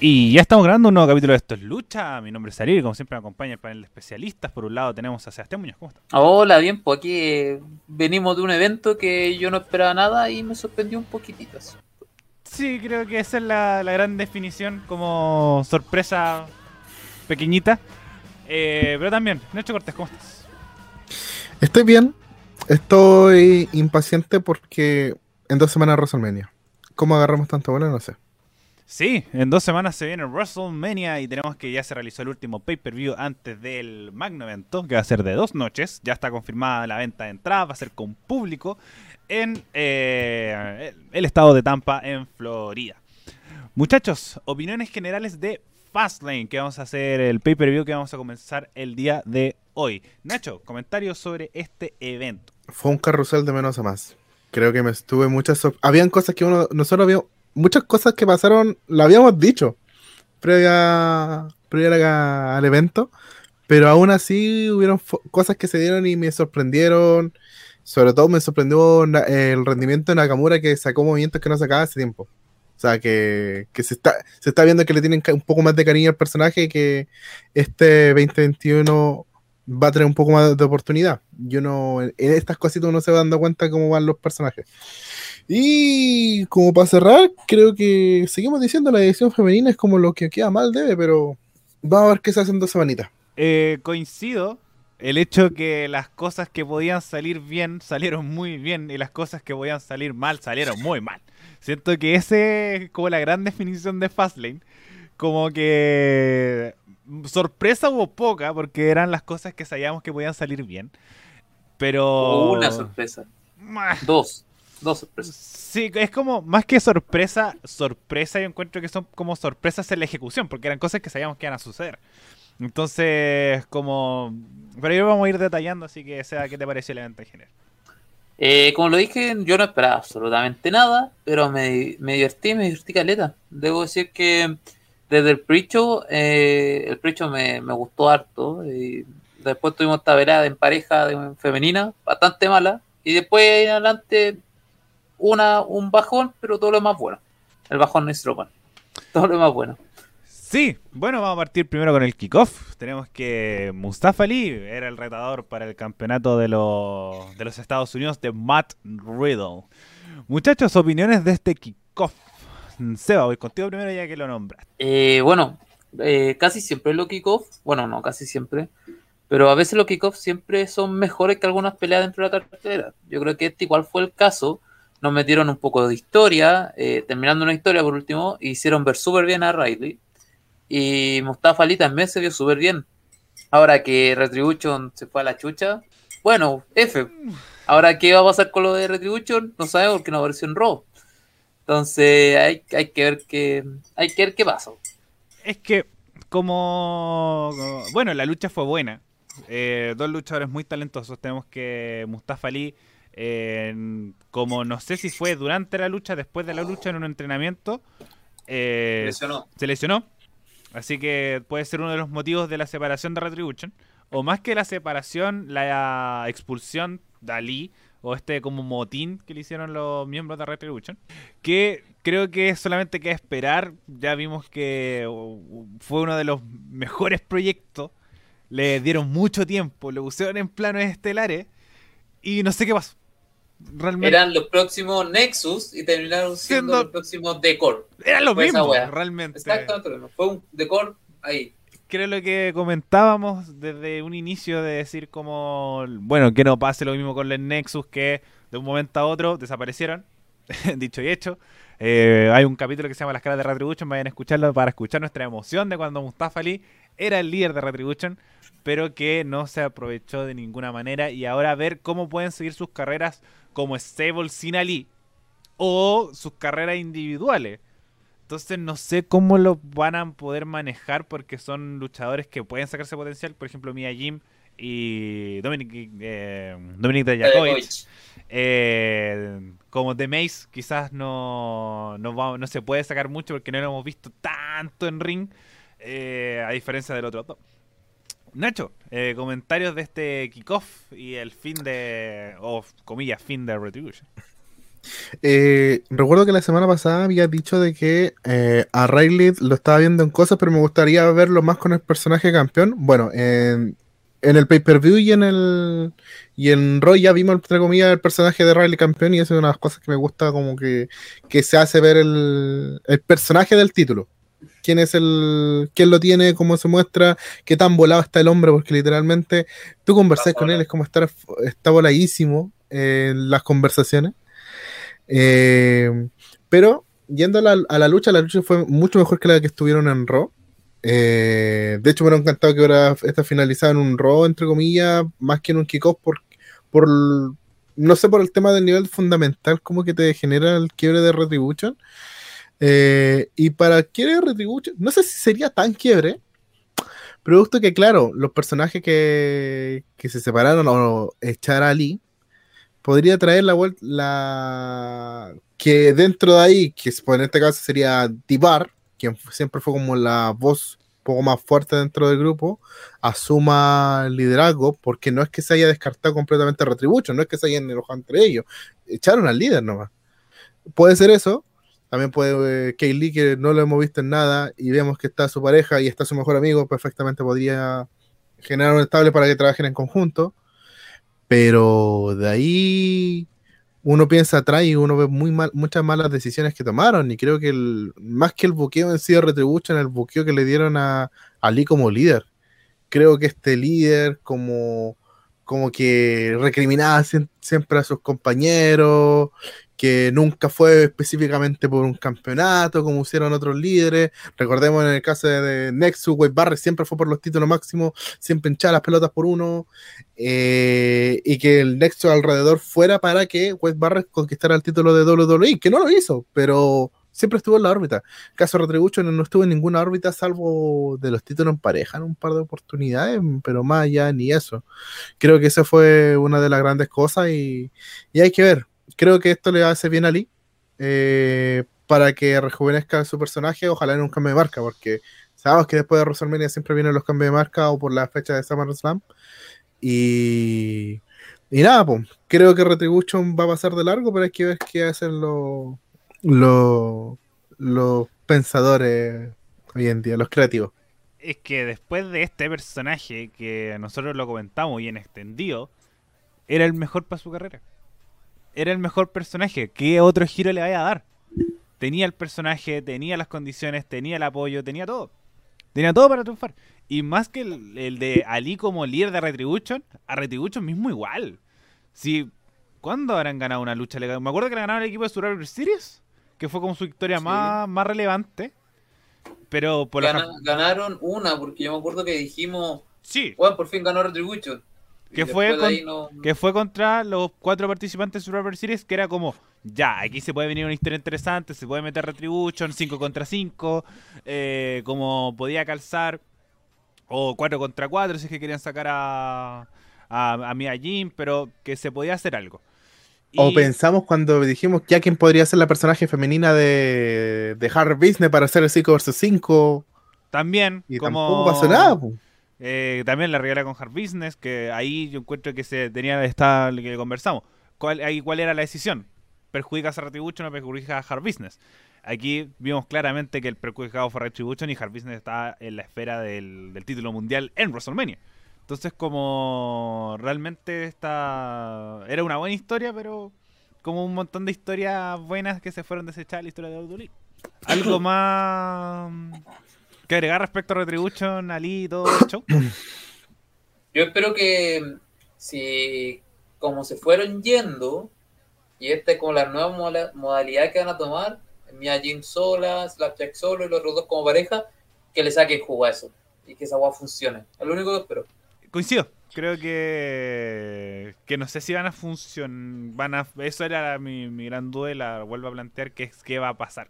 Y ya estamos grabando un nuevo capítulo de Esto es Lucha. Mi nombre es Ariel y como siempre me acompaña el panel de especialistas. Por un lado tenemos a Sebastián Muñoz. ¿Cómo estás? Hola, bien, pues aquí eh, venimos de un evento que yo no esperaba nada y me sorprendió un poquitito. Sí, creo que esa es la, la gran definición como sorpresa pequeñita. Eh, pero también, Nacho Cortés, ¿cómo estás? Estoy bien. Estoy impaciente porque en dos semanas WrestleMania. ¿Cómo agarramos tanto bola? No sé. Sí, en dos semanas se viene WrestleMania y tenemos que ya se realizó el último pay-per-view antes del magno evento, que va a ser de dos noches. Ya está confirmada la venta de entradas, va a ser con público en eh, el estado de Tampa, en Florida. Muchachos, opiniones generales de Fastlane, que vamos a hacer el pay-per-view que vamos a comenzar el día de hoy. Nacho, comentarios sobre este evento. Fue un carrusel de menos a más. Creo que me estuve muchas... Habían cosas que uno... Nosotros habíamos... Muchas cosas que pasaron, lo habíamos dicho previa, previa al evento, pero aún así hubieron cosas que se dieron y me sorprendieron. Sobre todo me sorprendió el rendimiento de Nakamura que sacó movimientos que no sacaba hace tiempo. O sea, que, que se, está, se está viendo que le tienen un poco más de cariño al personaje y que este 2021 va a tener un poco más de oportunidad. Yo no, en en estas cositas uno se va dando cuenta cómo van los personajes. Y como para cerrar, creo que seguimos diciendo la edición femenina es como lo que queda mal debe, pero vamos a ver qué se hace en dos semanitas. Eh, coincido el hecho que las cosas que podían salir bien salieron muy bien y las cosas que podían salir mal salieron muy mal. Siento que ese es como la gran definición de Fastlane. Como que sorpresa hubo poca porque eran las cosas que sabíamos que podían salir bien. Pero... Una sorpresa. Dos. Dos sorpresas. Sí, es como más que sorpresa, sorpresa yo encuentro que son como sorpresas en la ejecución, porque eran cosas que sabíamos que iban a suceder. Entonces, como... Pero ahí vamos a ir detallando, así que sea, ¿qué te pareció el evento en general? Eh, como lo dije, yo no esperaba absolutamente nada, pero me, me divertí, me divertí caleta. Debo decir que desde el precho, eh, el precho me, me gustó harto. Y después tuvimos esta velada en pareja de- femenina, bastante mala. Y después en adelante una, un bajón, pero todo lo más bueno. El bajón no es Strowman. Todo lo más bueno. Sí, bueno, vamos a partir primero con el kickoff. Tenemos que Mustafa Ali era el retador para el campeonato de, los de los Estados Unidos de Matt Riddle. Muchachos, opiniones de este kickoff. Seba, voy contigo primero ya que lo nombras. Eh, bueno, eh, casi siempre los kickoffs, bueno, no, casi siempre, pero a veces los kickoffs siempre son mejores que algunas peleas dentro de la cartelera. Yo creo que este igual fue el caso. Nos metieron un poco de historia, eh, terminando una historia por último, hicieron ver súper bien a Riley. Y Mustafa Ali también se vio súper bien. Ahora que Retribution se fue a la chucha, bueno, F. Ahora, ¿qué va a pasar con lo de Retribution? No sabemos porque no apareció en Raw. Entonces, hay, hay que ver qué, hay que ver qué pasa. Es que, como. Bueno, la lucha fue buena. Eh, dos luchadores muy talentosos. Tenemos que Mustafa Ali, eh, como no sé si fue durante la lucha, después de la lucha en un entrenamiento, eh, Lesionó. se lesionó. Así que puede ser uno de los motivos de la separación de Retribution. O más que la separación, la expulsión de Ali, o este como motín que le hicieron los miembros de Retribution. Que creo que solamente queda esperar. Ya vimos que uh, fue uno de los mejores proyectos. Le dieron mucho tiempo, lo pusieron en planos estelares. Y no sé qué pasó. Realmente Eran los próximos Nexus y terminaron siendo Siendo- los próximos Decor. era lo mismo, realmente. Exactamente. Fue un Decor ahí. creo lo que comentábamos desde un inicio de decir como, bueno, que no pase lo mismo con los Nexus que de un momento a otro desaparecieron, dicho y hecho. Eh, hay un capítulo que se llama Las caras de Retribution, vayan a escucharlo para escuchar nuestra emoción de cuando Mustafa Ali era el líder de Retribution, pero que no se aprovechó de ninguna manera y ahora ver cómo pueden seguir sus carreras como Stable sin Ali o sus carreras individuales. Entonces no sé cómo lo van a poder manejar porque son luchadores que pueden sacarse potencial. Por ejemplo, Mia Jim y Dominic, eh, Dominic Dijakovic. Eh, como The Mace quizás no, no, no se puede sacar mucho porque no lo hemos visto tanto en ring. Eh, a diferencia del otro. Nacho, eh, comentarios de este kickoff y el fin de, o comillas, fin de Retribution. Eh, recuerdo que la semana pasada había dicho de que a Riley lo estaba viendo en cosas, pero me gustaría verlo más con el personaje campeón. Bueno, en, el pay-per-view y en el y en Roy ya vimos entre comillas el personaje de Riley campeón y eso es una de las cosas que me gusta como que, se hace ver el personaje del título. Quién es el, quién lo tiene, cómo se muestra, qué tan volado está el hombre, porque literalmente tú conversás con él, es como estar, está voladísimo en las conversaciones. Eh, pero yendo a la, a la, lucha, la lucha fue mucho mejor que la que estuvieron en Raw. Eh, de hecho, me hubiera encantado que ahora esta finalizada en un Raw, entre comillas, más que en un kickoff, por, por no sé, por el tema del nivel fundamental, como que te genera el quiebre de Retribution. Eh, y para quiebre Retribution, no sé si sería tan quiebre, pero justo que, claro, los personajes que, que se separaron o echar a Ali, podría traer la vuelta, la que dentro de ahí, que en este caso sería Divar, quien siempre fue como la voz un poco más fuerte dentro del grupo, asuma liderazgo, porque no es que se haya descartado completamente Retribution, no es que se hayan enojado entre ellos, echaron al líder nomás. Puede ser eso, también puede eh, Kaylee, que no lo hemos visto en nada, y vemos que está su pareja y está su mejor amigo, perfectamente podría generar un estable para que trabajen en conjunto. Pero de ahí uno piensa atrás y uno ve muy mal, muchas malas decisiones que tomaron. Y creo que el, más que el buqueo en sí de Retribution, el buqueo que le dieron a Ali como líder. Creo que este líder, como, como que recriminaba siempre a sus compañeros, que nunca fue específicamente por un campeonato, como hicieron otros líderes. Recordemos en el caso de Nexus, Wade Barrett siempre fue por los títulos máximos, siempre hinchaba las pelotas por uno, eh, y que el Nexus alrededor fuera para que Wade Barrett conquistara el título de WWE, que no lo hizo, pero siempre estuvo en la órbita. El caso Retribution no estuvo en ninguna órbita salvo de los títulos en pareja en un par de oportunidades, pero más allá ni eso. Creo que esa fue una de las grandes cosas y, y hay que ver creo que esto le hace bien a Lee eh, para que rejuvenezca su personaje, ojalá en un cambio de marca, porque sabemos que después de WrestleMania siempre vienen los cambios de marca o por la fecha de SummerSlam. Y, y nada, pues, creo que Retribution va a pasar de largo, pero hay que ver qué hacen los, los, los pensadores hoy en día, los creativos. Es que después de este personaje que nosotros lo comentamos y en extendido, era el mejor para su carrera era el mejor personaje. ¿Qué otro giro le vaya a dar? Tenía el personaje, tenía las condiciones, tenía el apoyo, tenía todo. Tenía todo para triunfar. Y más que el, de Ali como líder de Retribution, a Retribution mismo igual. Si, ¿Cuándo habrán ganado una lucha legal? Me acuerdo que le ganaron el equipo de Survivor Series, que fue como su victoria más, más relevante. Pero por Ganaron una, porque yo me acuerdo que dijimos, sí. bueno, por fin ganó Retribution. Que fue, que fue contra los cuatro participantes de Survivor Series, que era como, ya, aquí se puede venir una historia interesante, se puede meter Retribution, 5 contra 5, eh, como podía calzar, o 4 contra 4 si es que querían sacar a, a, a Mia Jim, pero que se podía hacer algo. O pensamos cuando dijimos ya quién podría ser la personaje femenina de, de Hard Business para hacer el 5 vs 5. También, y como... tampoco pasó nada. Eh, también la regla con Hard Business, que ahí yo encuentro que se tenía esta que conversamos. ¿Cuál, ahí, ¿Cuál era la decisión? ¿Perjudicas a Retribution o perjudicas a Hard Business? Aquí vimos claramente que el perjudicado fue Retribution y Hard Business está en la esfera del, título mundial en WrestleMania. Entonces, como realmente esta era una buena historia, pero como un montón de historias buenas que se fueron desechadas la historia de WWE. Algo más ¿Qué agregar respecto a Retribution, Ali y todo el show? Yo espero que si como se fueron yendo y este con la nueva modalidad que van a tomar, Mia Jim sola, Slapjack solo y los otros dos como pareja, que le saquen jugo a eso y que esa agua funcione. Es lo único que espero. Coincido. Creo que que no sé si van a funcionar, van a eso era mi, mi gran duda, vuelvo a plantear que es qué va a pasar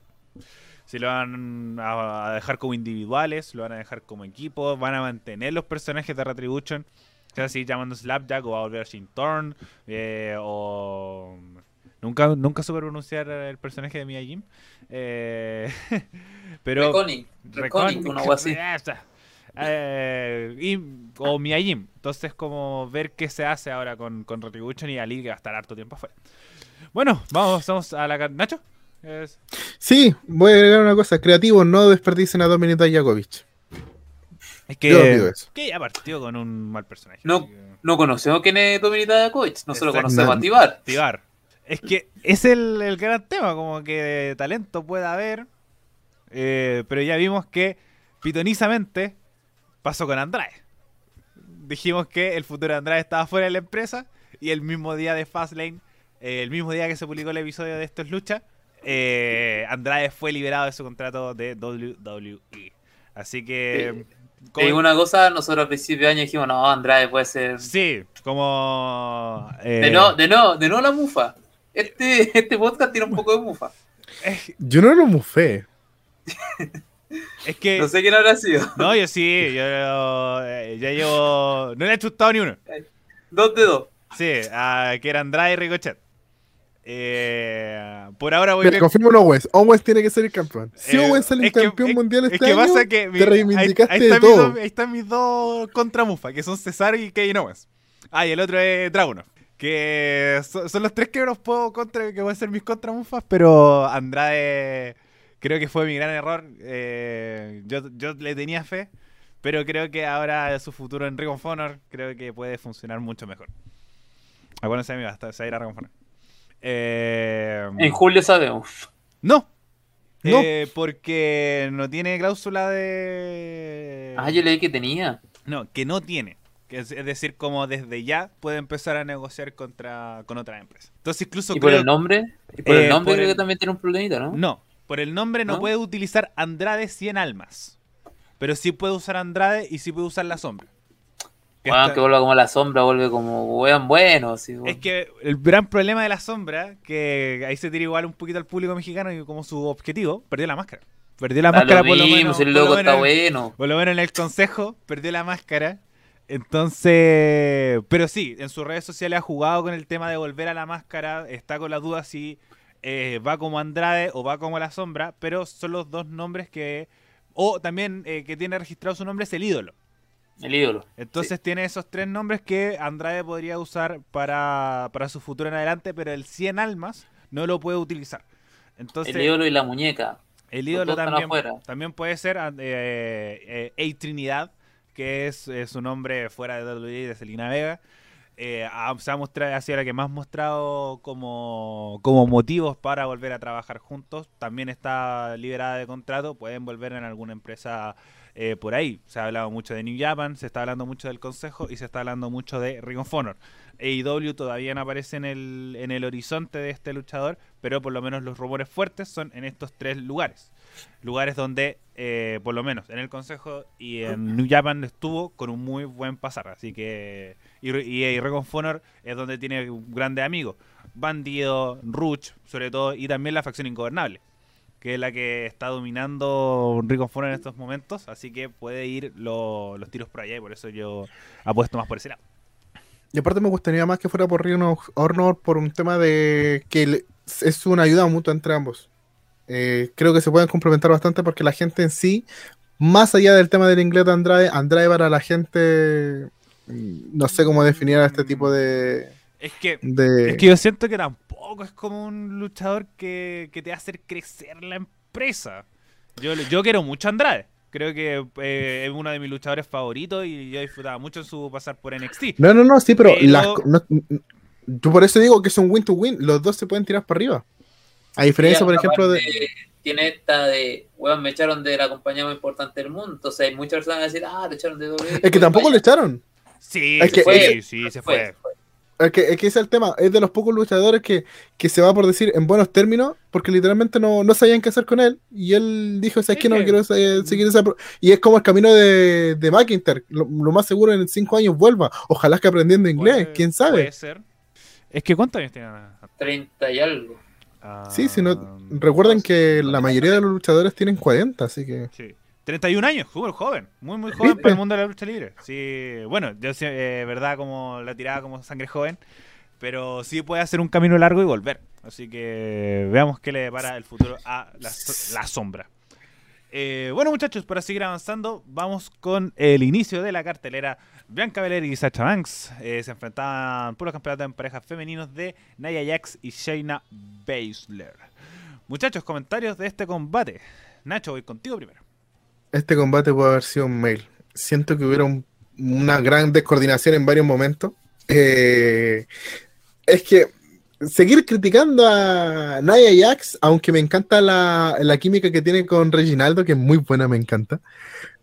si lo van a dejar como individuales, lo van a dejar como equipo, van a mantener los personajes de Retribution, o sea, si llamando Slapjack o va a volver Shin Thorn, eh, o nunca nunca supe pronunciar el personaje de Mia Jim, eh, pero Reconic, Reconic, una así. Eh, y o Miyajim. Entonces, como ver qué se hace ahora con, con Retribution y Ali, que va a estar harto tiempo afuera. Bueno, vamos, vamos a la... ¿Nacho? Es- Sí, voy a agregar una cosa. Creativos, no desperdicien a Dominic Dijakovic. Es que, que ya partió con un mal personaje. No. que- No conocemos quién es Dominika Dakovic, no se lo Exacto. conocemos No. a Tibar. activar. Es que es el, el gran tema, como que talento puede haber, eh, pero ya vimos que pitonizamente pasó con Andrade. Dijimos que el futuro de Andrade estaba fuera de la empresa y el mismo día de Fastlane, eh, el mismo día que se publicó el episodio de Esto es Lucha, eh, Andrade fue liberado de su contrato de WWE. Así que... Eh, como- Te digo una cosa, nosotros a principio de año dijimos, no, Andrade puede ser... Sí, como... eh, De no, de no, de no la mufa. Este, este podcast tiene un poco de mufa. Yo no lo mufé. es que... No sé quién habrá sido. No, yo sí, yo eh, ya llevo. No le he chutado ni uno. Dos de dos. Sí, a, que era Andrade y Ricochet. Eh, por ahora voy Mira, bien. confirmo en Owens. Owens tiene que ser el campeón. Si Eh, Owens sale que- campeón mundial Es este que año, pasa que mi- te reivindicaste ahí, ahí de todo. ahí están mis dos contra Mufa, que son Cesaro y Kevin Owens. Ah, y el otro es Dragunov. Que son, son los tres que los puedo contra, que voy a ser mis contra Mufas, pero Andrade creo que fue mi gran error. Eh, yo, yo le tenía fe, pero creo que ahora su futuro en Ring of Honor creo que puede funcionar mucho mejor. Acuérdense, amiga, hasta se va a ir a Ring of Honor. Eh, En julio sabemos. no. No. Eh, porque no tiene cláusula de. Ah, yo leí que tenía. No, que no tiene. Que es, es decir, como desde ya puede empezar a negociar contra con otra empresa. Entonces, incluso ¿Y por creo- el nombre? ¿Y por Eh, el nombre por creo el- que también tiene un problemita, no? No, por el nombre no, ¿No? puede utilizar Andrade 100 almas. Pero sí puede usar Andrade y sí puede usar la sombra. Está- que vuelva como la sombra, vuelve como weón bueno. Es que el gran problema de la sombra, que ahí se tira igual un poquito al público mexicano y como su objetivo, perdió la máscara. Perdió la máscara lo por lo menos. el por lo loco menos está en- bueno. Por lo menos en el consejo, perdió la máscara. Entonces, pero sí, en sus redes sociales ha jugado con el tema de volver a la máscara. Está con la duda si eh, va como Andrade o va como la sombra. Pero son los dos nombres que. O también eh, que tiene registrado su nombre es el ídolo. El ídolo. Entonces tiene esos tres nombres que Andrade podría usar para, para su futuro en adelante. Pero el 100 almas no lo puede utilizar. Entonces, el ídolo y la muñeca. el ídolo también, también puede ser eh, eh, eh, A Trinidad, que es eh, su nombre fuera de WWE de Selena Vega. Eh, ha- se ha mostrado, ha sido la que más mostrado como, como motivos para volver a trabajar juntos. También está liberada de contrato, pueden volver en alguna empresa eh, por ahí. Se ha hablado mucho de New Japan, se está hablando mucho del Consejo y se está hablando mucho de Ring of Honor. AEW todavía no aparece en el, en el horizonte de este luchador, pero por lo menos los rumores fuertes son en estos tres lugares. Lugares donde, eh, por lo menos en el Consejo y en New Japan estuvo con un muy buen pasar. Así que. Y, y, Ring of Honor es donde tiene grandes amigos. Bandido, Ruch, sobre todo, y también la facción Ingobernable, que es la que está dominando Ring of Honor en estos momentos. Así que puede ir lo- los tiros por allá, y por eso yo apuesto más por ese lado. Y aparte me gustaría más que fuera por Ring of Honor por un tema de que es una ayuda mutua entre ambos. Eh, creo que se pueden complementar bastante porque la gente en sí, más allá del tema del inglés de Andrade, Andrade para la gente, mm, no sé cómo definir a este tipo de... Es que de Es que yo siento que tampoco es como un luchador que, que te hacer crecer la empresa. Yo, yo quiero mucho a Andrade. Creo que eh, es uno de mis luchadores favoritos y yo disfrutaba mucho en su pasar por NXT. No, no, no, sí, pero, Pero- las no- yo por eso digo que es un win to win, los dos se pueden tirar para arriba. A diferencia, por ejemplo, de... Tiene esta de, weón, me echaron de la compañía más importante del mundo. Entonces hay muchas personas que van a decir, ah, te echaron de doble. Es que tampoco le echaron. Sí, Es se que- fue, sí, se fue. Es que, es que ese es el tema, es de los pocos luchadores que, que se va por decir en buenos términos, porque literalmente no, no sabían qué hacer con él, y él dijo, ¿sabes Es qué? No que- quiero eh, seguir esa... pro-". Y es como el camino de, de McIntyre, lo, lo más seguro en cinco años vuelva, ojalá que aprendiendo inglés, Puede- quién sabe. Puede ser. Es que ¿cuántos años tiene? 30 y algo. Ah, Sí, si no, recuerden que la mayoría de los luchadores tienen 40, así que... Sí. 31 años, súper joven, muy muy joven ¿Viste? para el mundo de la lucha libre. Sí, bueno, yo sí, eh, verdad como la tiraba como sangre joven, pero sí puede hacer un camino largo y volver. Así que veamos qué le depara el futuro a la sombra. Eh, bueno, muchachos, para seguir avanzando, vamos con el inicio de la cartelera. Bianca Belair y Sacha Banks eh, se enfrentaban por los campeonatos en parejas femeninos de Nia Jax y Shayna Baszler. Muchachos, comentarios de este combate. Nacho, voy contigo primero. Este combate puede haber sido un mail. Siento que hubiera un- una gran descoordinación en varios momentos. Eh, es que seguir criticando a Nia Jax, aunque me encanta la, la química que tiene con Reginaldo, que es muy buena, me encanta.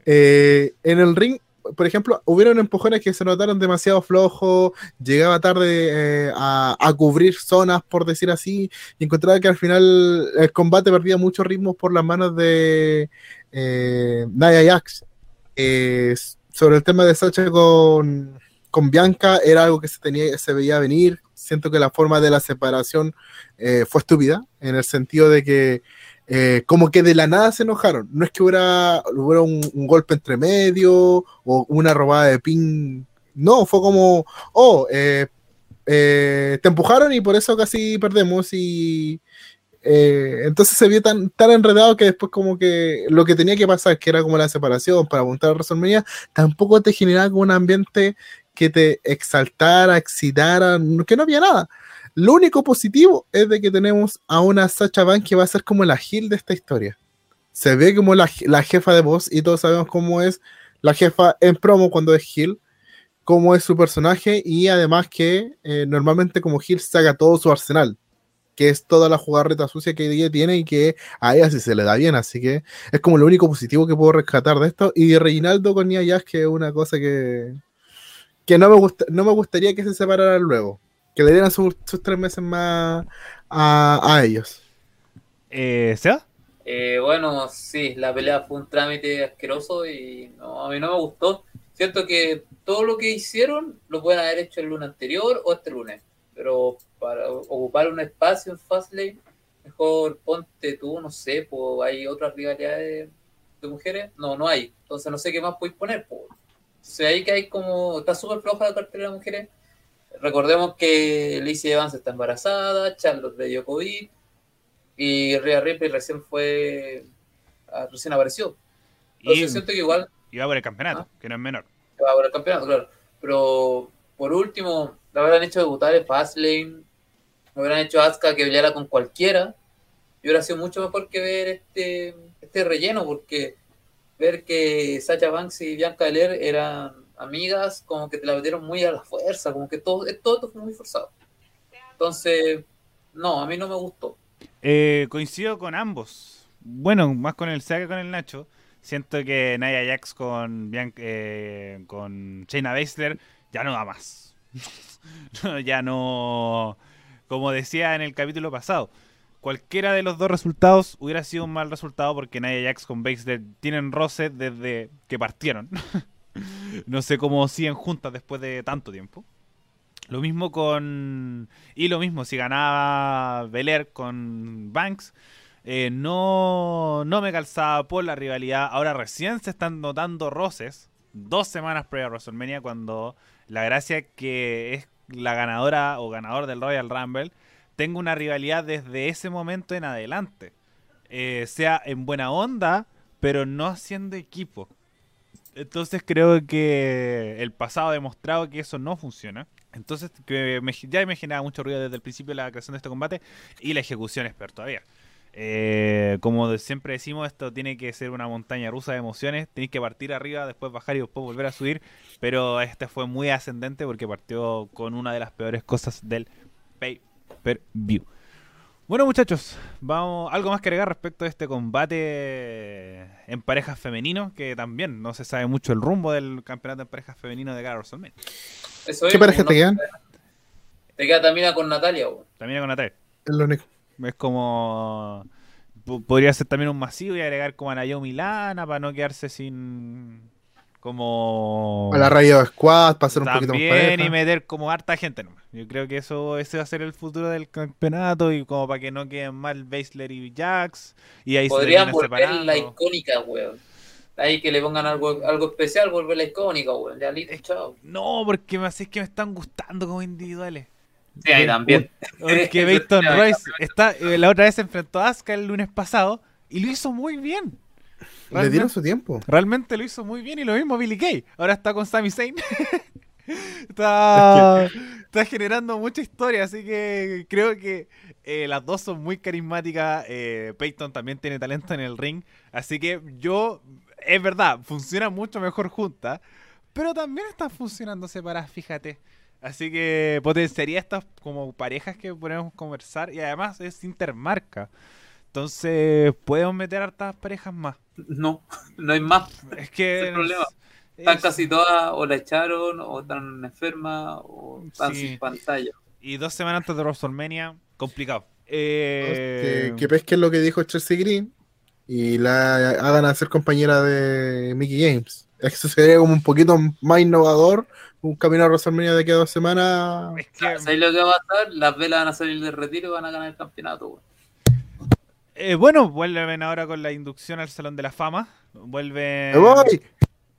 Eh, en el ring, por ejemplo, hubieron empujones que se notaron demasiado flojos, llegaba tarde eh, a, a cubrir zonas, por decir así, y encontraba que al final el combate perdía mucho ritmo por las manos de eh. Eh, sobre el tema de Sacha con, con Bianca, era algo que se, tenía, se veía venir. Siento que la forma de la separación eh, fue estúpida, en el sentido de que eh, como que de la nada se enojaron. No es que hubiera, hubiera un, golpe entre medio o una robada de pin. No, fue como, oh, te empujaron y por eso casi perdemos y eh, entonces se vio tan, tan enredado que después como que lo que tenía que pasar, que era como la separación para apuntar a WrestleMania, tampoco te generaba como un ambiente que te exaltara, excitara, que no había nada. Lo único positivo es de que tenemos a una Sacha Banks que va a ser como la Gil de esta historia. Se ve como la, la jefa de voz y todos sabemos cómo es la jefa en promo cuando es Gil, cómo es su personaje y además que eh, normalmente como Gil saca todo su arsenal, que es toda la jugarreta sucia que ella tiene y que a ella sí se le da bien, así que es como lo único positivo que puedo rescatar de esto. Y Reinaldo con Nia Jax, que es una cosa que, que no, me gusta, no me gustaría que se separaran luego, que le dieran sus, sus tres meses más a, a ellos. Eh, ¿Seba? Eh, bueno, sí, la pelea fue un trámite asqueroso y no, a mí no me gustó. Siento que todo lo que hicieron lo pueden haber hecho el lunes anterior o este lunes, pero para ocupar un espacio en Fastlane, mejor ponte tú, no sé, pues hay otras rivalidades de mujeres. No, no hay. Entonces no sé qué más podéis poner. Pues. Entonces ahí que hay como, está súper floja la cartera de mujeres. Recordemos que Lacey Evans está embarazada, Charlotte le dio COVID y Rhea Ripley recién fue, ah, recién apareció. Entonces Y, siento que igual y va por el campeonato, Ah. que no es menor. va por el campeonato, claro. Pero por último, la hubieran hecho debutar en Fastlane, lo hubieran hecho Asuka que peleara con cualquiera, y hubiera sido mucho mejor que ver este, este relleno, porque ver que Sacha Banks y Bianca Belair eran amigas, como que te la metieron muy a la fuerza, como que todo, todo esto fue muy forzado. Entonces, no, a mí no me gustó. Eh, coincido con ambos. Bueno, más con el Seba que con el Nacho. Siento que Nia Jax con, Bian- eh, con Shayna Baszler ya no da más. Ya no. Como decía en el capítulo pasado, cualquiera de los dos resultados hubiera sido un mal resultado porque Nia Jax con Baszler tienen roce desde que partieron. no sé cómo siguen juntas después de tanto tiempo. Lo mismo con. Y lo mismo, si ganaba Belair con Banks, eh, no, no me calzaba por la rivalidad. Ahora recién se están notando roces. Dos semanas previa a WrestleMania, cuando la gracia que es la ganadora o ganador del Royal Rumble tenga una rivalidad desde ese momento en adelante. Eh, sea en buena onda, pero no haciendo equipo. Entonces creo que el pasado ha demostrado que eso no funciona. Entonces que ya me generaba mucho ruido desde el principio de la creación de este combate y la ejecución es peor todavía. Eh, como siempre decimos, esto tiene que ser una montaña rusa de emociones. Tenéis que partir arriba, después bajar y después volver a subir. Pero este fue muy ascendente porque partió con una de las peores cosas del pay per view. Bueno muchachos, vamos algo más que agregar respecto a este combate en parejas femeninos, que también no se sabe mucho el rumbo del campeonato en parejas femeninos de. Eso ¿Qué es, parejas no- te quedan? Te queda también con Natalia, weón. También con Natalia. Es lo único. Es como. po- Podría ser también un masivo y agregar como a Naomi Lana para no quedarse sin. Como. A la Rayo Squad, para ser un poquito más También pareja. y meter como harta gente nomás. Yo creo que eso ese va a ser el futuro del campeonato y como para que no queden mal Baszler y Jax. Y ahí Podrían se volver la icónica, weón. Ahí que le pongan algo, algo especial, volver la icónica, weón. Ya listo, chao. No, porque me es que me están gustando como individuales. Sí, ahí también. Porque Royce está, eh, la otra vez se enfrentó a Asuka el lunes pasado y lo hizo muy bien. Le dieron su tiempo. Realmente lo hizo muy bien y lo mismo Billy Kay. Ahora está con Sami Zayn. está, está generando mucha historia, así que creo que eh, las dos son muy carismáticas. Eh, Peyton también tiene talento en el ring, así que yo, es verdad, funciona mucho mejor juntas, pero también están funcionando separadas, fíjate. Así que potenciaría estas como parejas que podemos conversar y además es intermarca. Entonces, podemos meter hartas parejas más. No, no hay más. Es que. Es el problema. Están casi todas, o la echaron, o están enfermas, o están Sí. sin pantalla. Y dos semanas antes de WrestleMania, complicado. Eh, Que, que pesquen lo que dijo Chelsea Green y la hagan a ser compañera de Mickey Games. Eso sería como un poquito más innovador. Un camino a WrestleMania de aquí a dos semanas. es que, ¿Sabes lo que va a pasar? Las velas van a salir del retiro y van a ganar el campeonato. güey. Eh, bueno, vuelven ahora con la inducción al Salón de la Fama. Vuelven. ¡Me voy!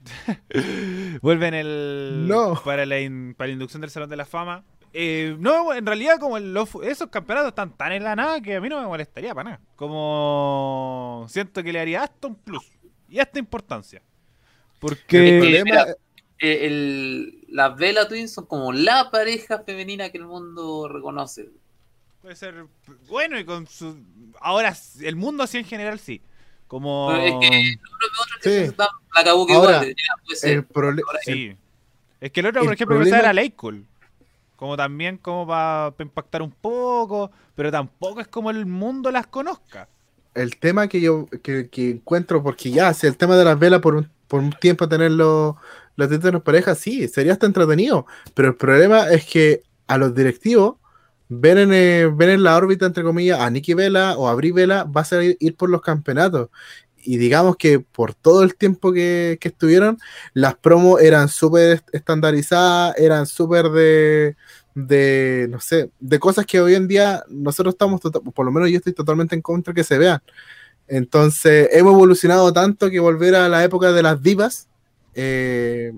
Vuelven el. No. Para la, in- para la inducción del Salón de la Fama. Eh, no, en realidad, como los- esos campeonatos están tan en la nada que a mí no me molestaría para nada. Como. Siento que le haría hasta un plus. Y hasta importancia. El Porque. problema- problema, Eh, el- las Vela Twins son como la pareja femenina que el mundo reconoce. Puede ser bueno y con su. Ahora, el mundo así en general sí. Como. Pero es que otros Sí. que Kabuki Ahora, igual, ya, puede ser. el Sí. Es que el otro, por el ejemplo, que problema- era Leycool. Como también como para impactar un poco, pero tampoco es como el mundo las conozca. el tema que yo que, que encuentro, porque ya, si el tema de las velas por un, por un tiempo tenerlo los títulos parejas, sí, sería hasta entretenido. Pero el problema es que a los directivos ver en, eh, en la órbita, entre comillas, a Nikki Vela o a Brie Vela va a ser ir por los campeonatos. Y digamos que por todo el tiempo que, que estuvieron, las promos eran súper est- estandarizadas, eran súper de, de, no sé, de cosas que hoy en día nosotros estamos, tota- por lo menos yo estoy totalmente en contra que se vean. Entonces, hemos evolucionado tanto que volver a la época de las divas, eh,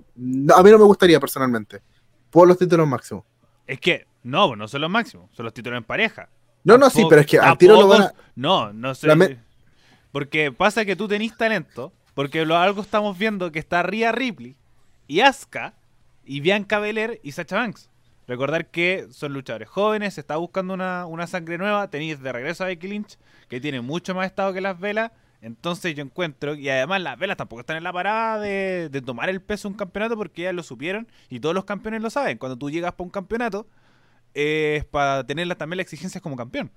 a mí no me gustaría personalmente, por los títulos máximos. Es que, no, no son los máximos, son los títulos en pareja. No, no, sí, pero es que al tiro lo van a... No, no sé. Me- Porque pasa que tú tenés talento, porque lo algo estamos viendo que está Rhea Ripley y Asuka y Bianca Belair y Sacha Banks. Recordar que son luchadores jóvenes, se está buscando una, una sangre nueva, tenéis de regreso a Becky Lynch, que tiene mucho más estado que las velas. Entonces yo encuentro, y además las velas tampoco están en la parada de, de tomar el peso de un campeonato porque ya lo supieron y todos los campeones lo saben. Cuando tú llegas para un campeonato, es para tener la- también las exigencias como campeón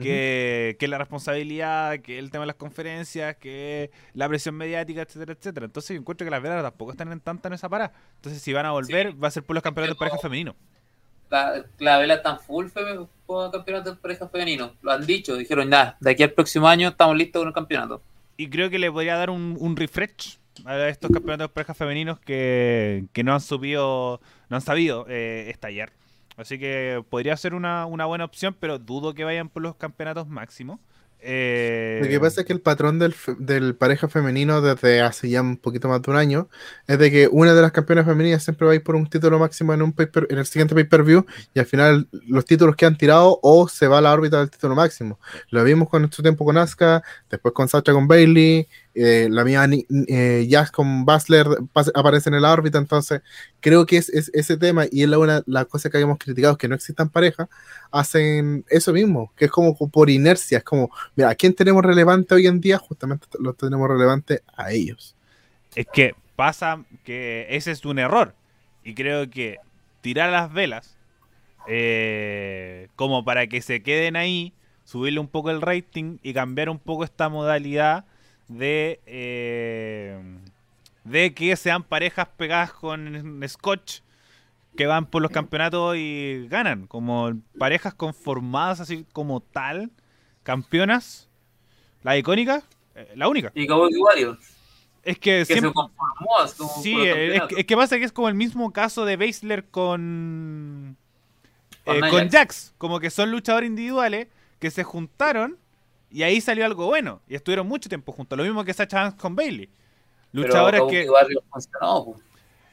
que, que la responsabilidad, que el tema de las conferencias, que la presión mediática, etcétera, etcétera. Entonces yo encuentro que las velas tampoco están en tanta en esa parada. Entonces si van a volver, va a ser por los campeonatos de pareja femenino. la, la Vela está en full fe- por campeonato de pareja femenino. Lo han dicho, dijeron nada, de aquí al próximo año estamos listos con el campeonato. Y creo que le podría dar un, un refresh a estos campeonatos de parejas femeninos que, que no han subido, no han sabido eh, estallar. Así que podría ser una, una buena opción, pero dudo que vayan por los campeonatos máximos. Eh, Lo que pasa es que el patrón del, del pareja femenino desde hace ya un poquito más de un año es de que una de las campeonas femeninas siempre va a ir por un título máximo en un pay-per- en el siguiente pay-per-view y al final los títulos que han tirado o se va a la órbita del título máximo. Lo vimos con nuestro tiempo con Asuka, después con Sacha con Bailey, eh, la mía eh, Jazz con Basler aparecen en la órbita, entonces creo que es, es ese tema y es la, una, la cosa que habíamos criticado, que no existan parejas, hacen eso mismo, que es como por inercia, es como, mira, ¿a quién tenemos relevante hoy en día? Justamente lo tenemos relevante a ellos. Es que pasa que ese es un error. Y creo que tirar las velas, eh, como para que se queden ahí, subirle un poco el rating y cambiar un poco esta modalidad de, eh, de que sean parejas pegadas con scotch que van por los campeonatos y ganan. Como parejas conformadas así como tal, campeonas. La icónica, eh, la única. Y Kabuki Warriors, Es que que siempre... se conformó como Sí, eh, es, que- es que pasa que es como el mismo caso de Baszler con, eh, con Jax. Jax. Como que son luchadores individuales que se juntaron y ahí salió algo bueno. Y estuvieron mucho tiempo juntos. Lo mismo que Sacha Banks con Bailey. Pero Luchadores que... Funcionó.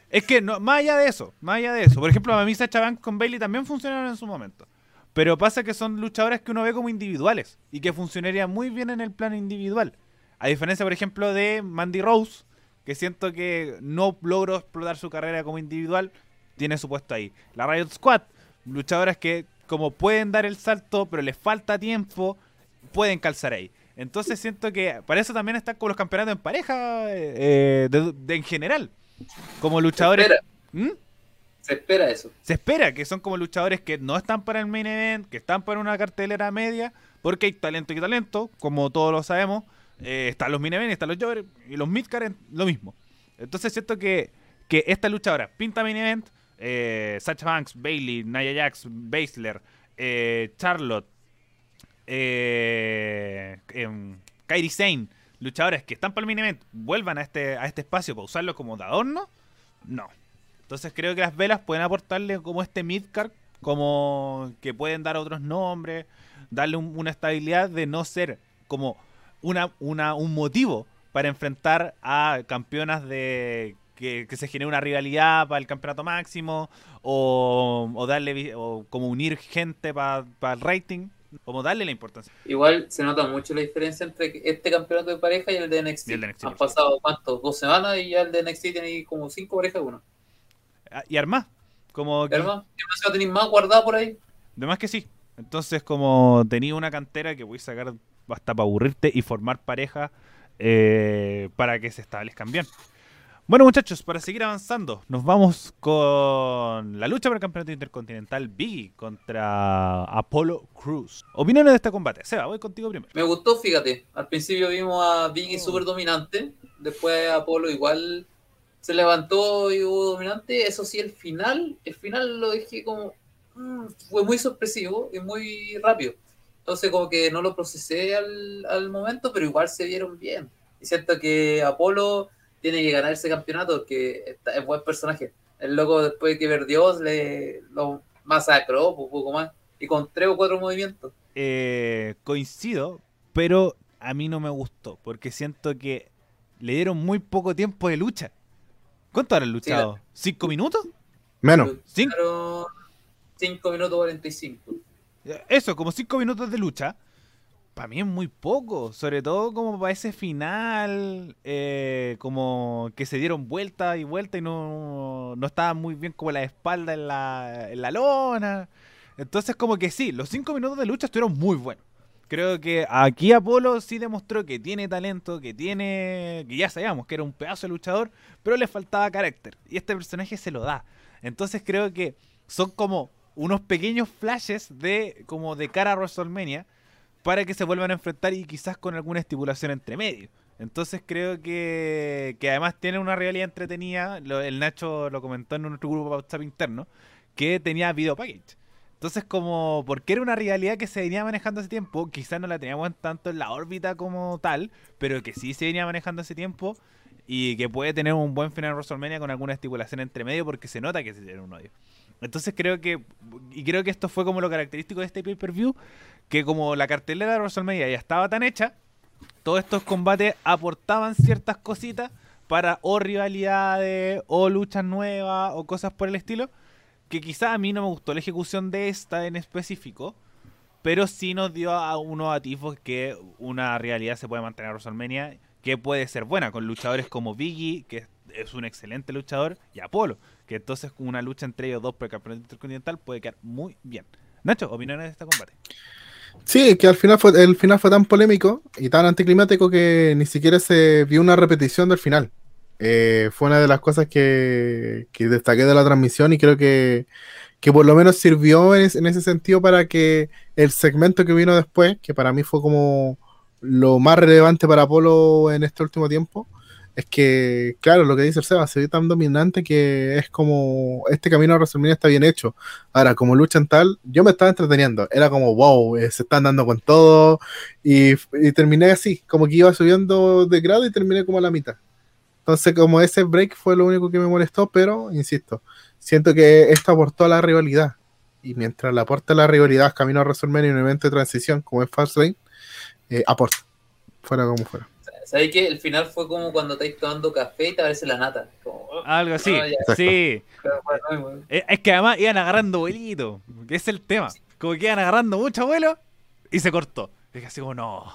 Es que no, más allá de eso, más allá de eso. Por ejemplo, a mí Sacha Banks con Bailey también funcionaron en su momento. Pero pasa que son luchadores que uno ve como individuales y que funcionarían muy bien en el plano individual. A diferencia, por ejemplo, de Mandy Rose, que siento que no logró explotar su carrera como individual, tiene su puesto ahí. La Riot Squad, luchadoras que como pueden dar el salto, pero les falta tiempo, pueden calzar ahí. Entonces siento que para eso también están con los campeonatos en pareja eh, de- de- en general. Como luchadores... espera. ¿Mm? Se espera eso. Se espera que son como luchadores que no están para el main event, que están para una cartelera media, porque hay talento y talento, como todos lo sabemos. Eh, están los main event, están los jobbers y los midcard, lo mismo. Entonces siento que, que esta luchadora pinta main event, eh, Sacha Banks, Bailey, Nia Jax, Baszler, eh, Charlotte, eh, em, Kairi Sane, luchadores que están para el main event, vuelvan a este, a este espacio para usarlo como de adorno, no. Entonces creo que las velas pueden aportarle como este midcard, como que pueden dar otros nombres, darle un- una estabilidad de no ser como una, una, un motivo para enfrentar a campeonas de que, se genere una rivalidad para el campeonato máximo o, darle o como unir gente para el rating, como darle la importancia. Igual se nota mucho la diferencia entre este campeonato de pareja y el de NXT. El de NXT, Han pasado, ¿cuántos? Dos semanas y ya el de NXT tiene como cinco parejas uno. Ah, Y armás, como que- ¿Hermano? ¿Qué más va a tener más guardado por ahí? De más que sí. Entonces, como tenía una cantera que voy a sacar hasta para aburrirte y formar pareja eh, para que se establezcan bien. Bueno, muchachos, para seguir avanzando, nos vamos con la lucha por el campeonato intercontinental Biggie contra Apollo Cruz. Opiniones de este combate. Seba, voy contigo primero. Me gustó, fíjate. Al principio vimos a Biggie Oh. súper dominante. Después Apolo igual se levantó y hubo dominante. Eso sí, el final, el final lo dejé como. mm, fue muy sorpresivo y muy rápido. Entonces, como que no lo procesé al, al momento, pero igual se vieron bien. Y siento que Apolo tiene que ganar ese campeonato porque está- es buen personaje. El loco, después de que perdió, le, lo masacró un poco más. Y con tres o cuatro movimientos. Eh, coincido, pero a mí no me gustó, porque siento que le dieron muy poco tiempo de lucha. ¿Cuánto habrán luchado? ¿Cinco minutos? Menos. ¿Cinco? 5 minutos 45. Eso, como cinco minutos de lucha. Para mí es muy poco, sobre todo como para ese final, eh, como que se dieron vuelta y vuelta y no, no estaban muy bien como la espalda en la, en la lona. Entonces como que sí, los cinco minutos de lucha estuvieron muy buenos. Creo que aquí Apolo sí demostró que tiene talento, que tiene, que ya sabíamos que era un pedazo de luchador, pero le faltaba carácter. Y este personaje se lo da. Entonces creo que son como unos pequeños flashes de como de cara a WrestleMania para que se vuelvan a enfrentar y quizás con alguna estipulación entre medio. Entonces creo que, que además tiene una realidad entretenida. Lo- el Nacho lo comentó en nuestro grupo WhatsApp interno, que tenía video package. Entonces como, porque era una realidad que se venía manejando hace tiempo, quizás no la teníamos tanto en la órbita como tal, pero que sí se venía manejando hace tiempo y que puede tener un buen final WrestleMania con alguna estipulación entre medio porque se nota que se tiene un odio. Entonces creo que, y creo que esto fue como lo característico de este pay-per-view, que como la cartelera de WrestleMania ya estaba tan hecha, todos estos combates aportaban ciertas cositas para o rivalidades, o luchas nuevas, o cosas por el estilo, que quizá a mí no me gustó la ejecución de esta en específico, pero sí nos dio a unos atisbos que una realidad se puede mantener en WrestleMania, que puede ser buena, con luchadores como Biggie, que es un excelente luchador, y Apolo, que entonces una lucha entre ellos dos por el campeonato intercontinental puede quedar muy bien. Nacho, opiniones de este combate. Sí, que al final fue, el final fue tan polémico y tan anticlimático que ni siquiera se vio una repetición del final. Eh, fue una de las cosas que, que destaqué de la transmisión y creo que, que por lo menos sirvió en, es- en ese sentido para que el segmento que vino después, que para mí fue como lo más relevante para Apolo en este último tiempo, es que, claro, lo que dice el Seba, se ve tan dominante que es como este camino a WrestleMania está bien hecho. Ahora, como luchan tal, yo me estaba entreteniendo. Era como, wow, eh, se están dando con todo. Y, y terminé así, como que iba subiendo de grado y terminé como a la mitad. Entonces, como ese break fue lo único que me molestó, pero insisto, siento que esto aportó a la rivalidad. Y mientras le aporta la rivalidad camino a WrestleMania en un evento de transición como es Fastlane, eh, aporta. Fuera como fuera. ¿Sabes que El final fue como cuando estáis tomando café y te aparece la nata. Como, oh, Algo así, sí. pero bueno, bueno. Eh, Es que además iban agarrando vuelito. que Es el tema. Como que iban agarrando mucho vuelo y se cortó. Dije así como, no.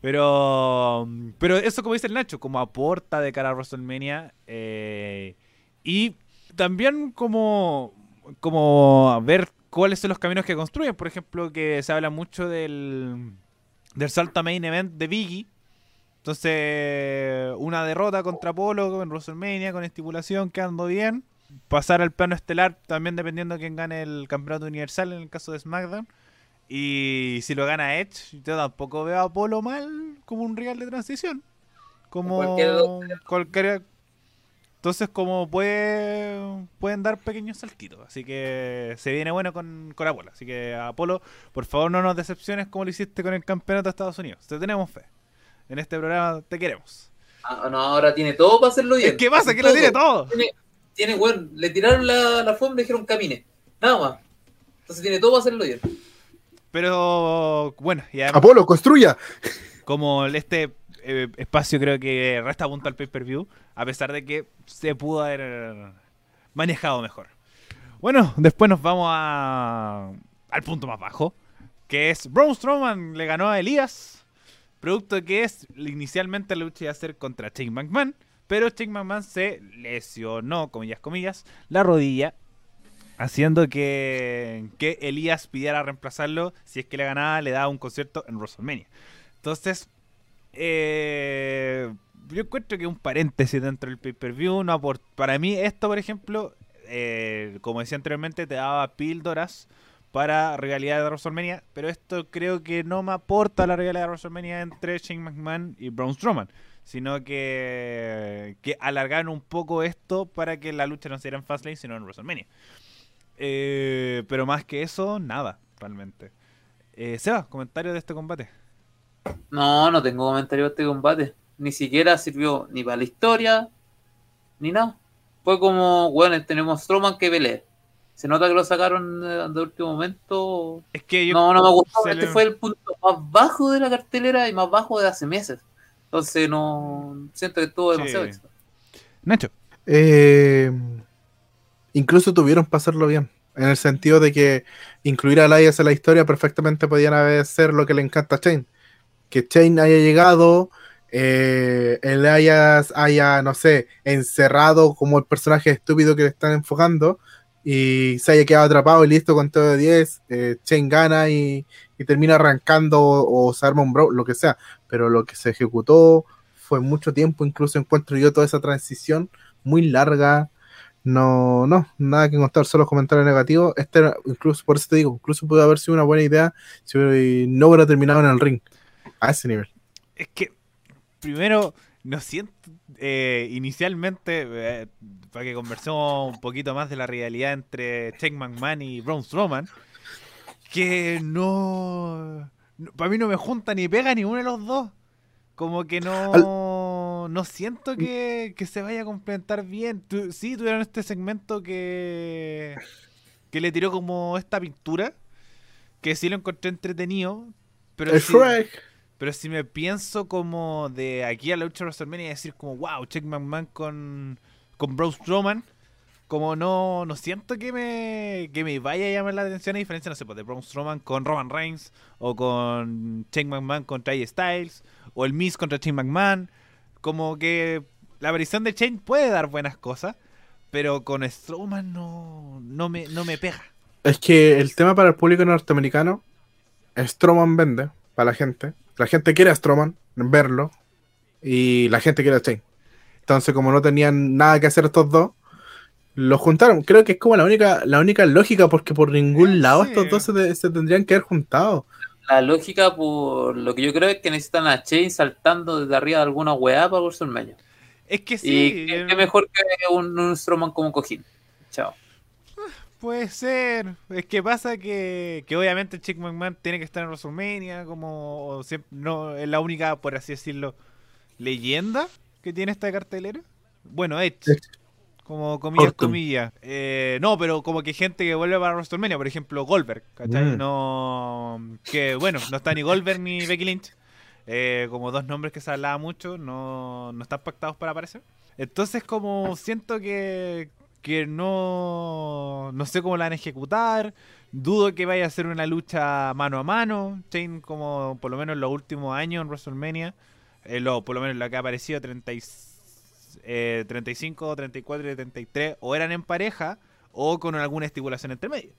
Pero, pero eso como dice el Nacho, como aporta de cara a WrestleMania. eh, y también como, como ver cuáles son los caminos que construyen. Por ejemplo, que se habla mucho del, del salto a main event de Biggie. Entonces, una derrota contra Polo en WrestleMania con estipulación, quedando bien. Pasar al plano estelar también dependiendo de quién gane el campeonato universal en el caso de SmackDown. Y si lo gana Edge, yo tampoco veo a Apolo mal como un real de transición. Como cualquier. Entonces, como puede, pueden dar pequeños saltitos. Así que se viene bueno con, con Apolo. Así que, Apolo, por favor, no nos decepciones como lo hiciste con el campeonato de Estados Unidos. Te tenemos fe. En este programa te queremos. Ah, no, ahora tiene todo para hacerlo bien. ¿Qué pasa? Que lo tiene todo. Tiene, tiene weón, le tiraron la, la alfombra y dijeron camine. Nada más. Entonces tiene todo para hacerlo bien. Pero, bueno, y además, Apolo, construya. como este eh, espacio creo que resta punto al pay-per-view, a pesar de que se pudo haber manejado mejor. Bueno, después nos vamos a, al punto más bajo, que es Braun Strowman le ganó a Elías, producto que es inicialmente la lucha iba a ser contra Shane McMahon, pero Shane McMahon se lesionó, comillas, comillas, la rodilla, haciendo que, que Elías pidiera reemplazarlo, si es que le ganaba, le daba un concierto en WrestleMania. Entonces, eh, yo encuentro que un paréntesis dentro del pay-per-view. No para mí, esto, por ejemplo, eh, como decía anteriormente, te daba píldoras para rivalidad de WrestleMania, pero esto creo que no me aporta la rivalidad de WrestleMania entre Shane McMahon y Braun Strowman, sino que, que alargaron un poco esto para que la lucha no se diera en Fastlane, sino en WrestleMania. Eh, pero más que eso, nada, realmente. Eh, Seba, comentario de este combate. No, no tengo comentario de este combate. Ni siquiera sirvió ni para la historia, ni nada. Fue como, bueno, tenemos Strowman que pelea. Se nota que lo sacaron de, de último momento. Es que yo No, no me gustó. Este le- fue el punto más bajo de la cartelera y más bajo de hace meses. Entonces no siento que estuvo Sí. demasiado éxito. Nacho. Eh, incluso tuvieron para hacerlo bien. En el sentido de que incluir a Elias en la historia perfectamente podían haber ser lo que le encanta a Chain. Que Chain haya llegado, eh, Elias haya, no sé, encerrado como el personaje estúpido que le están enfocando y se haya quedado atrapado y listo con todo de 10. eh, Chain gana y, termina arrancando o, o se arma un bro, lo que sea. Pero lo que se ejecutó fue mucho tiempo, incluso encuentro yo toda esa transición muy larga. No, no, nada que contar, solo comentarios negativos. Este incluso, por eso te digo, incluso pudo haber sido una buena idea si no hubiera terminado en el ring. A ese nivel. Es que, primero, no siento. Eh, inicialmente, eh, para que conversemos un poquito más de la rivalidad entre Shane McMahon y Braun Strowman, que no. no- para mí no me junta ni pega ni uno de los dos. Como que no. No siento que, que se vaya a complementar bien. Tu- sí, tuvieron este segmento que. que le tiró como esta pintura. Que sí lo encontré entretenido. Pero el sí- Shrek. Pero si me pienso como de aquí a la lucha de WrestleMania y decir como, wow, Check McMahon con, con Strowman, como no, no siento que me, que me vaya a llamar la atención a diferencia, no sé, pues, de Braun Strowman con Roman Reigns, o con Check McMahon contra AJ Styles, o el Miz contra Shane McMahon, como que la aparición de Shane puede dar buenas cosas, pero con Strowman no, no, me, no me pega. Es que el tema para el público norteamericano, Strowman vende para la gente. La gente quiere a Strowman, verlo, y la gente quiere a Chain. Entonces, como no tenían nada que hacer estos dos, los juntaron. Creo que es como la única, la única lógica, porque por ningún lado Sí. estos dos se, te- se tendrían que haber juntado. La lógica, por lo que yo creo, es que necesitan a Chain saltando desde arriba de alguna weá para WrestleMania. Es que sí, y yo- qué mejor que un, un Strowman como cojín. Chao. Puede ser. Es que pasa que, que obviamente Chick McMahon tiene que estar en WrestleMania, como siempre, no es la única, por así decirlo, leyenda que tiene esta cartelera. Bueno, Edge. Edge. Como comillas, Orton. comillas. Eh, no, pero como que gente que vuelve para WrestleMania, por ejemplo, Goldberg, ¿cachai? Mm. No. Que bueno, no está ni Goldberg ni Becky Lynch. Eh, como dos nombres que se hablaba mucho, no, no están pactados para aparecer. Entonces, como siento que, que no, no sé cómo la van a ejecutar. Dudo que vaya a ser una lucha mano a mano. Chain, como por lo menos en los últimos años en WrestleMania, eh, lo, por lo menos la que ha aparecido 30 y- eh, 35, 34 y 33, o eran en pareja o con alguna estipulación entre medio.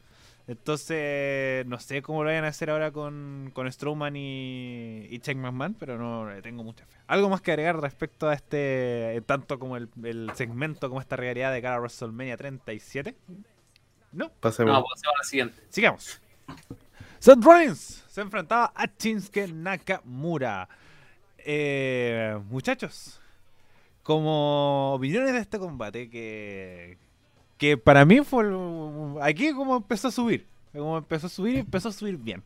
Entonces, no sé cómo lo vayan a hacer ahora con, con Strowman y, y Shane McMahon, pero no le tengo mucha fe. ¿Algo más que agregar respecto a este, tanto como el, el segmento, como esta realidad de cara a WrestleMania 37? No, Pasemos. No, pasemos a la siguiente. sigamos. Seth Rollins se enfrentaba a Shinsuke Nakamura. Eh, muchachos, como opiniones de este combate, que, que para mí fue aquí como empezó a subir. Como empezó a subir y empezó a subir bien.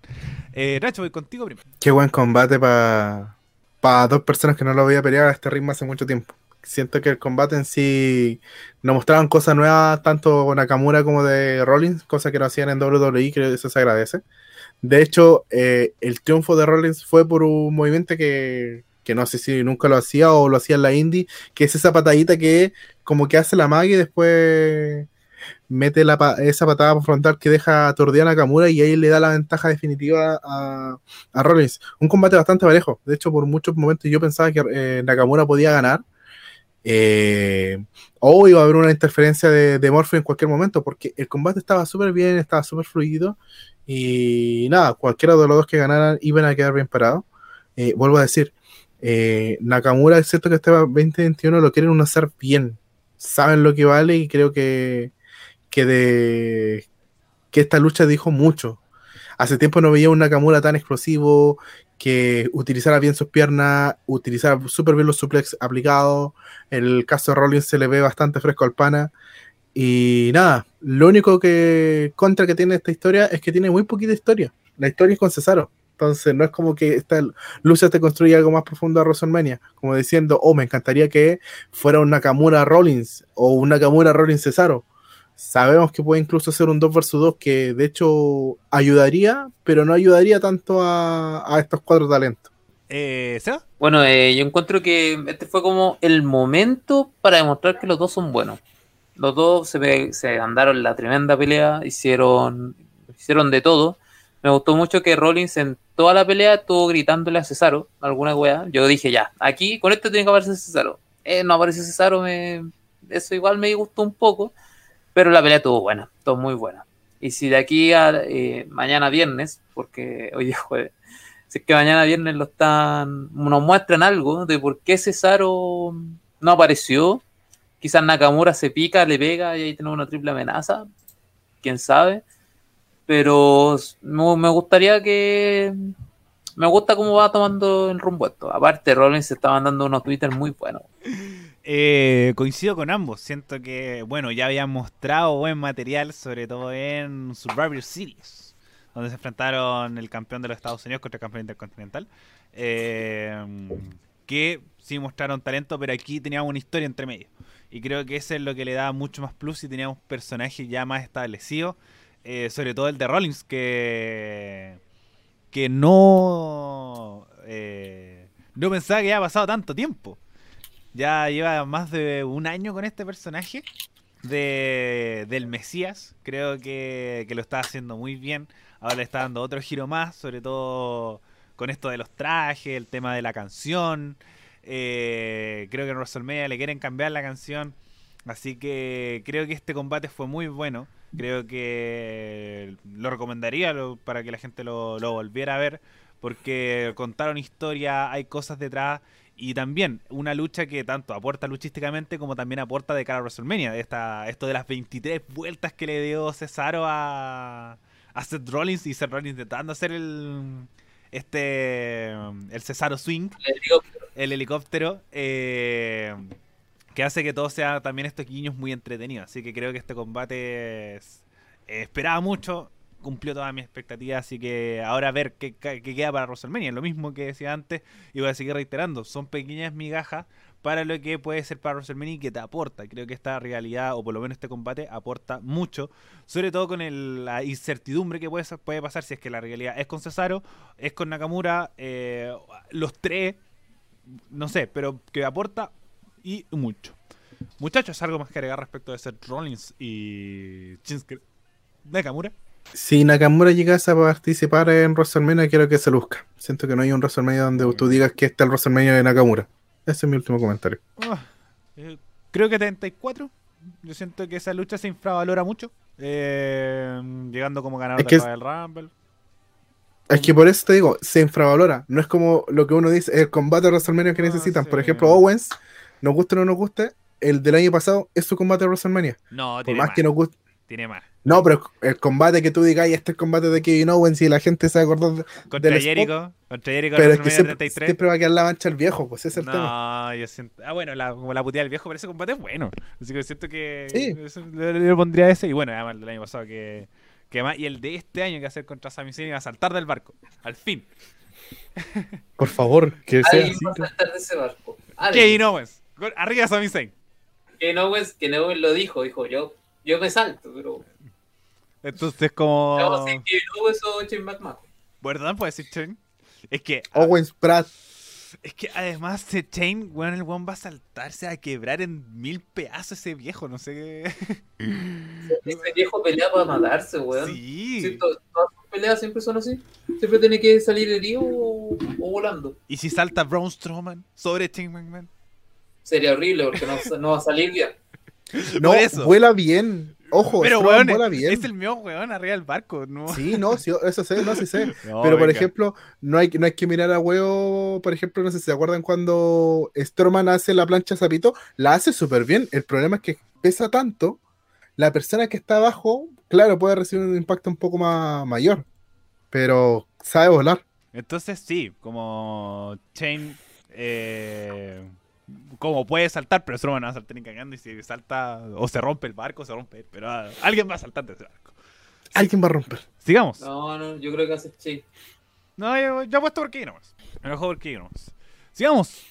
Eh, Nacho, voy contigo primero. Qué buen combate para dos personas que no lo veía pelear a este ritmo hace mucho tiempo. Siento que el combate en sí nos mostraban cosas nuevas, tanto Nakamura como de Rollins, cosa que no hacían en WWE, creo que eso se agradece. De hecho, eh, el triunfo de Rollins fue por un movimiento que, que no sé si nunca lo hacía o lo hacía en la indie, que es esa patadita que como que hace la magia y después mete la esa patada frontal que deja aturdida a Nakamura y ahí le da la ventaja definitiva a, a Rollins. Un combate bastante parejo. De hecho, por muchos momentos yo pensaba que eh, Nakamura podía ganar. eh, o iba a haber una interferencia de, de Morphy en cualquier momento, porque el combate estaba súper bien, estaba súper fluido. Y nada, cualquiera de los dos que ganaran iban a quedar bien parados. Eh, vuelvo a decir, eh, Nakamura, es cierto que este 2021 lo quieren hacer bien. Saben lo que vale y creo que, que esta lucha dijo mucho. Hace tiempo no veía un Nakamura tan explosivo, que utilizara bien sus piernas, utilizara súper bien los suplex aplicados. El caso de Rollins se le ve bastante fresco al pana. Y nada, lo único que contra que tiene esta historia es que tiene muy poquita historia. La historia es con Cesaro. Entonces no es como que esta lucha te construye algo más profundo a WrestleMania, como diciendo, oh, me encantaría que fuera un Nakamura Rollins o un Nakamura Rollins Cesaro. Sabemos que puede incluso ser un 2 vs 2 que de hecho ayudaría, pero no ayudaría tanto a, a estos cuatro talentos. Eh. Bueno, eh, yo encuentro que este fue como el momento para demostrar que los dos son buenos. Los dos se, se andaron la tremenda pelea, hicieron, hicieron de todo. Me gustó mucho que Rollins en toda la pelea estuvo gritándole a Cesaro, alguna wea. Yo dije, ya, aquí con esto tiene que aparecer Cesaro. Eh, no apareció Cesaro, me, eso igual me gustó un poco, pero la pelea estuvo buena, estuvo muy buena. Y si de aquí a eh, mañana viernes, porque hoy es jueves, si es que mañana viernes lo están, nos muestran algo de por qué Cesaro no apareció, quizás Nakamura se pica, le pega y ahí tenemos una triple amenaza, quién sabe, pero me, me gustaría que me gusta cómo va tomando el rumbo esto. Aparte, Rollins se está mandando unos Twitter muy buenos. Eh, coincido con ambos. Siento que, bueno, ya habían mostrado buen material, sobre todo en Survivor Series, donde se enfrentaron el campeón de los Estados Unidos contra el campeón intercontinental. eh, que sí mostraron talento, pero aquí teníamos una historia entre medio. Y creo que eso es lo que le da mucho más plus y teníamos personajes ya más establecidos. Eh, sobre todo el de Rollins, que, que no, eh, no pensaba que había pasado tanto tiempo. Ya lleva más de un año con este personaje de, del Mesías. Creo que, que lo está haciendo muy bien. Ahora le está dando otro giro más, sobre todo con esto de los trajes, el tema de la canción. Eh, creo que en WrestleMania le quieren cambiar la canción. Así que creo que este combate fue muy bueno. Creo que lo recomendaría lo- para que la gente lo, lo volviera a ver. Porque contaron historia, hay cosas detrás. Y también una lucha que tanto aporta luchísticamente como también aporta de cara a WrestleMania. Esta, esto de las 23 vueltas que le dio Cesaro a, a Seth Rollins y Seth Rollins intentando hacer el este el Cesaro Swing, Les digo, el helicóptero, eh, que hace que todo sea también estos guiños muy entretenidos. Así que creo que este combate eh, esperaba mucho, cumplió todas mis expectativas, así que ahora a ver qué, qué queda para WrestleMania. Lo mismo que decía antes y voy a seguir reiterando, son pequeñas migajas para lo que puede ser para WrestleMania y que te aporta. Creo que esta realidad, o por lo menos este combate, aporta mucho, sobre todo con el- la incertidumbre que puede, puede pasar si es que la realidad es con Cesaro, es con Nakamura, eh, los tres, no sé, pero que aporta y mucho. Muchachos, ¿algo más que agregar respecto de Seth Rollins y Shinsuke Nakamura? Si Nakamura llegase a participar en WrestleMania, quiero que se luzca. Siento que no hay un WrestleMania donde tú digas que está el WrestleMania de Nakamura. Ese es mi último comentario. Ah, eh, creo que 34. Yo siento que esa lucha se infravalora mucho. eh, llegando como ganador Es que del Rumble. Es que por eso te digo, se infravalora. No es como lo que uno dice, el combate de WrestleMania que Ah, necesitan. Por ejemplo, Owens, nos guste o no nos guste, el del año pasado es su combate de WrestleMania. No, Por tiene más más. que nos guste. Tiene más. No, pero el combate que tú digas, "Ay, este es el combate de Kevin Owens y la gente se acuerda de- Contra del spot, Jericho. Contra Jericho Pero en es que WrestleMania siempre, 33. siempre va a quedar la mancha el viejo, pues ese es el tema. No, yo siento. Ah, bueno, la, como la puteada del viejo, pero ese combate es bueno. Así que siento que. Sí. eso le, le pondría ese. Y bueno, además el del año pasado que. que más, y el de este año que va a hacer contra Sami Zayn y va a saltar del barco. Al fin. Por favor, que sea Alguien va a saltar de ese barco. Kevin Owens. Arriba Sami Zayn. Kevin Owens, que Owens lo dijo, dijo yo, yo me salto, pero Entonces, como. vamos a decir Kevin Owens o Shane McMahon. ¿Verdad? Puede decir Chain. Es que. Owens Pratt. Es que además de Chain, weón, el weón va a saltarse a quebrar en mil pedazos ese viejo, no sé qué. Ese viejo pelea para matarse, weón. Sí. Sí, to- todas sus peleas siempre son así. Siempre tiene que salir herido o, o volando. Y si salta Braun Strowman sobre Chain McMahon. Sería horrible porque no, no va a salir bien. No, eso. vuela bien. Ojo, Pero Strowman weón, vuela bien. es el mío weón arriba del barco, ¿no? Sí, no, sí, eso sé, no, sí sé. No, Pero por venga. ejemplo, no hay, no hay que mirar a huevo. Por ejemplo, no sé si se acuerdan cuando Storman hace la plancha zapito, la hace súper bien. El problema es que pesa tanto, la persona que está abajo, claro, puede recibir un impacto un poco más mayor, pero sabe volar. Entonces sí, como Chain eh, como puede saltar, pero Strowman no va a saltar ni cagando y si salta o se rompe el barco, se rompe, pero ah, alguien va a saltar de ese barco. Alguien va a romper. Sigamos. No, no, yo creo que hace Shane. No, yo, yo apuesto por Owens. Me lo juego por. Sigamos.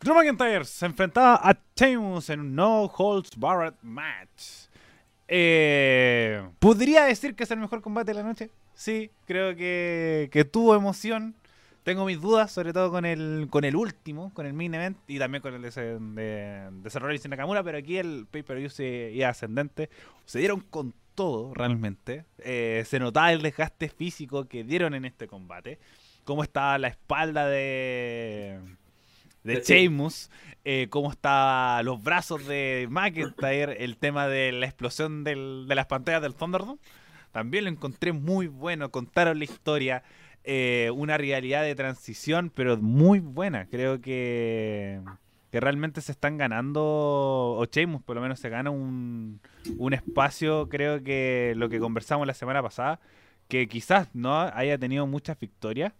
Drew McIntyre se enfrentaba a Sheamus en un No Holds Barred match. Eh, ¿Podría decir que es el mejor combate de la noche? Sí, creo que, que tuvo emoción. Tengo mis dudas, sobre todo con el, con el último, con el main event y también con el de, de, de y Nakamura, pero aquí el pay-per-view se iba ascendente. Se dieron con todo, realmente. Eh, se notaba el desgaste físico que dieron en este combate. Cómo estaba la espalda de, de Sheamus, eh, cómo estaban los brazos de McIntyre, el tema de la explosión del- de las pantallas del Thunderdome. También lo encontré muy bueno, contaron la historia, eh, una realidad de transición, pero muy buena. Creo que, que realmente se están ganando, o Sheamus por lo menos se gana un, un espacio, creo que lo que conversamos la semana pasada, que quizás no haya tenido muchas victorias,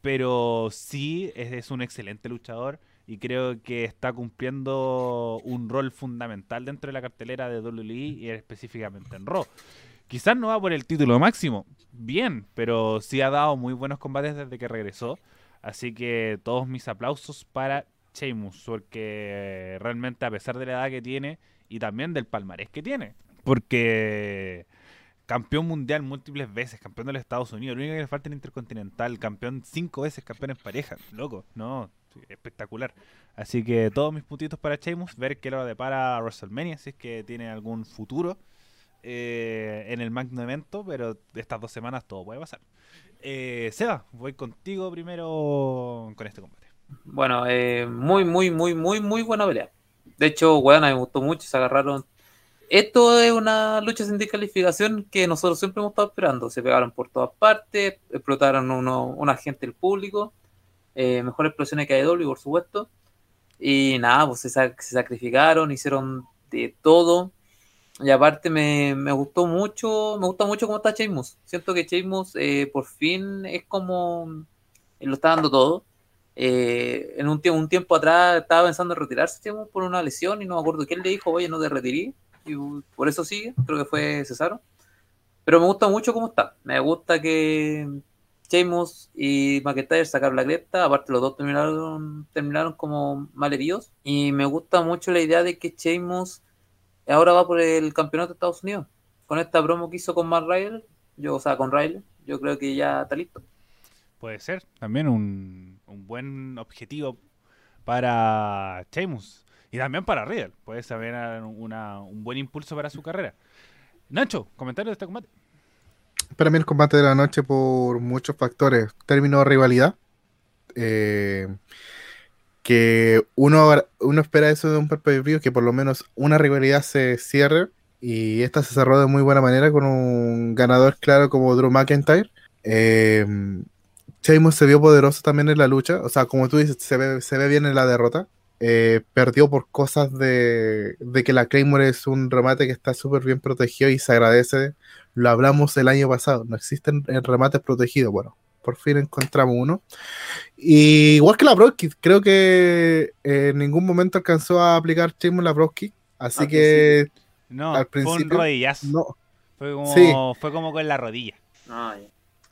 pero sí es, es un excelente luchador y creo que está cumpliendo un rol fundamental dentro de la cartelera de WWE y específicamente en Raw. Quizás no va por el título máximo, bien, pero sí ha dado muy buenos combates desde que regresó. Así que todos mis aplausos para Sheamus, porque realmente a pesar de la edad que tiene y también del palmarés que tiene, porque campeón mundial múltiples veces, campeón de los Estados Unidos, lo único que le falta en Intercontinental, campeón cinco veces, campeón en pareja, loco, no, espectacular. Así que todos mis puntitos para Sheamus, ver qué lo depara a WrestleMania, si es que tiene algún futuro eh, en el magno evento, pero estas dos semanas todo puede pasar. Eh, Seba, voy contigo primero con este combate. Bueno, eh, muy, muy, muy, muy, muy buena pelea. De hecho, weón, me gustó mucho, se agarraron. Esto es una lucha sin descalificación que nosotros siempre hemos estado esperando. Se pegaron por todas partes, explotaron uno, un agente del público, eh, mejores explosiones que AEW, por supuesto. Y nada, pues se, se sacrificaron, hicieron de todo. Y aparte me, me gustó mucho, me gusta mucho cómo está Sheamus. Siento que Sheamus eh, por fin es como él lo está dando todo. Eh, en un, un tiempo atrás estaba pensando en retirarse por una lesión y no me acuerdo quién le dijo, oye, no te retiré. Y uh, por eso sigue, creo que fue Cesaro. Pero me gusta mucho cómo está. Me gusta que Sheamus y McIntyre sacaron la cresta. Aparte, los dos terminaron, terminaron como mal heridos. Y me gusta mucho la idea de que Sheamus ahora va por el campeonato de Estados Unidos. Con esta promo que hizo con Matt Riley, yo, o sea, con Riley, yo creo que ya está listo. Puede ser también un, un buen objetivo para Sheamus. Y también para Riddle, puede saber una, un buen impulso para su carrera. Nacho, comentario de este combate. Para mí el combate de la noche por muchos factores. Término de rivalidad. Eh, que uno, uno espera eso de un pay que por lo menos una rivalidad se cierre. Y esta se cerró de muy buena manera con un ganador claro como Drew McIntyre. Eh, se vio poderoso también en la lucha. O sea, como tú dices, se ve, se ve bien en la derrota. Eh, perdió por cosas de, de, que la Claymore es un remate que está súper bien protegido y se agradece. Lo hablamos el año pasado, no existen remates protegidos. Bueno, por fin encontramos uno. Y igual que la Broski, creo que en ningún momento alcanzó a aplicar Chimo la Broski. Así que no, al principio. Fue No. Fue como, fue como con la rodilla. Ah,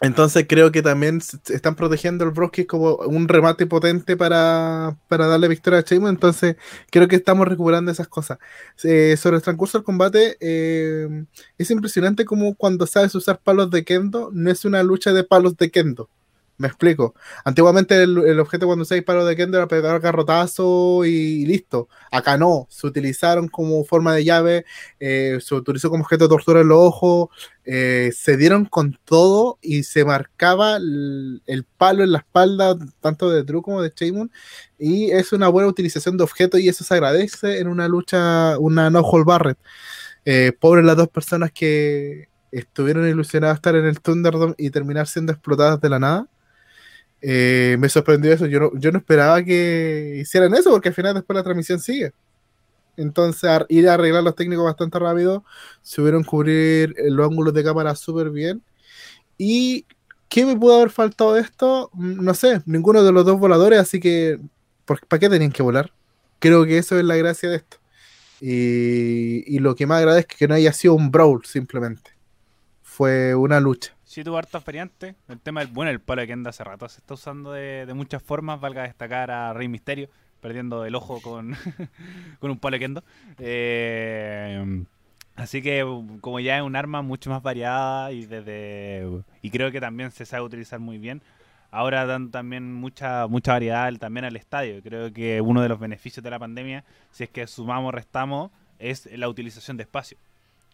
entonces creo que también están protegiendo el Broski como un remate potente para, darle victoria a Sheamus. Entonces creo que estamos recuperando esas cosas. Eh, sobre el transcurso del combate, eh, es impresionante como cuando sabes usar palos de Kendo, no es una lucha de palos de Kendo. Me explico. Antiguamente el, objeto cuando se disparó de Kendo era pegar garrotazo y, listo. Acá no. Se utilizaron como forma de llave, eh, se utilizó como objeto de tortura en los ojos, eh, se dieron con todo y se marcaba el, palo en la espalda, tanto de Drew como de Shaman. Y es una buena utilización de objetos y eso se agradece en una lucha, una no hold Barret. Eh, pobres las dos personas que estuvieron ilusionadas estar en el Thunderdome y terminar siendo explotadas de la nada. Eh, me sorprendió eso. Yo no, yo no esperaba que hicieran eso, porque al final después la transmisión sigue. Entonces, ir a arreglar los técnicos bastante rápido, subieron cubrir los ángulos de cámara súper bien. ¿Y qué me pudo haber faltado de esto? Mm, no sé, ninguno de los dos voladores, así que, ¿para qué tenían que volar? Creo que eso es la gracia de esto. Y, y lo que más agradezco es que no haya sido un brawl, simplemente. Fue una lucha sí tuvo harto variantes. El tema del, bueno, el palo de Kendo hace rato se está usando de, muchas formas. Valga destacar a Rey Misterio, perdiendo el ojo con, con un palo Kendo. Eh, así que como ya es un arma mucho más variada y desde y creo que también se sabe utilizar muy bien. Ahora dan también mucha mucha variedad también al estadio. Creo que uno de los beneficios de la pandemia, si es que sumamos, restamos, es la utilización de espacio.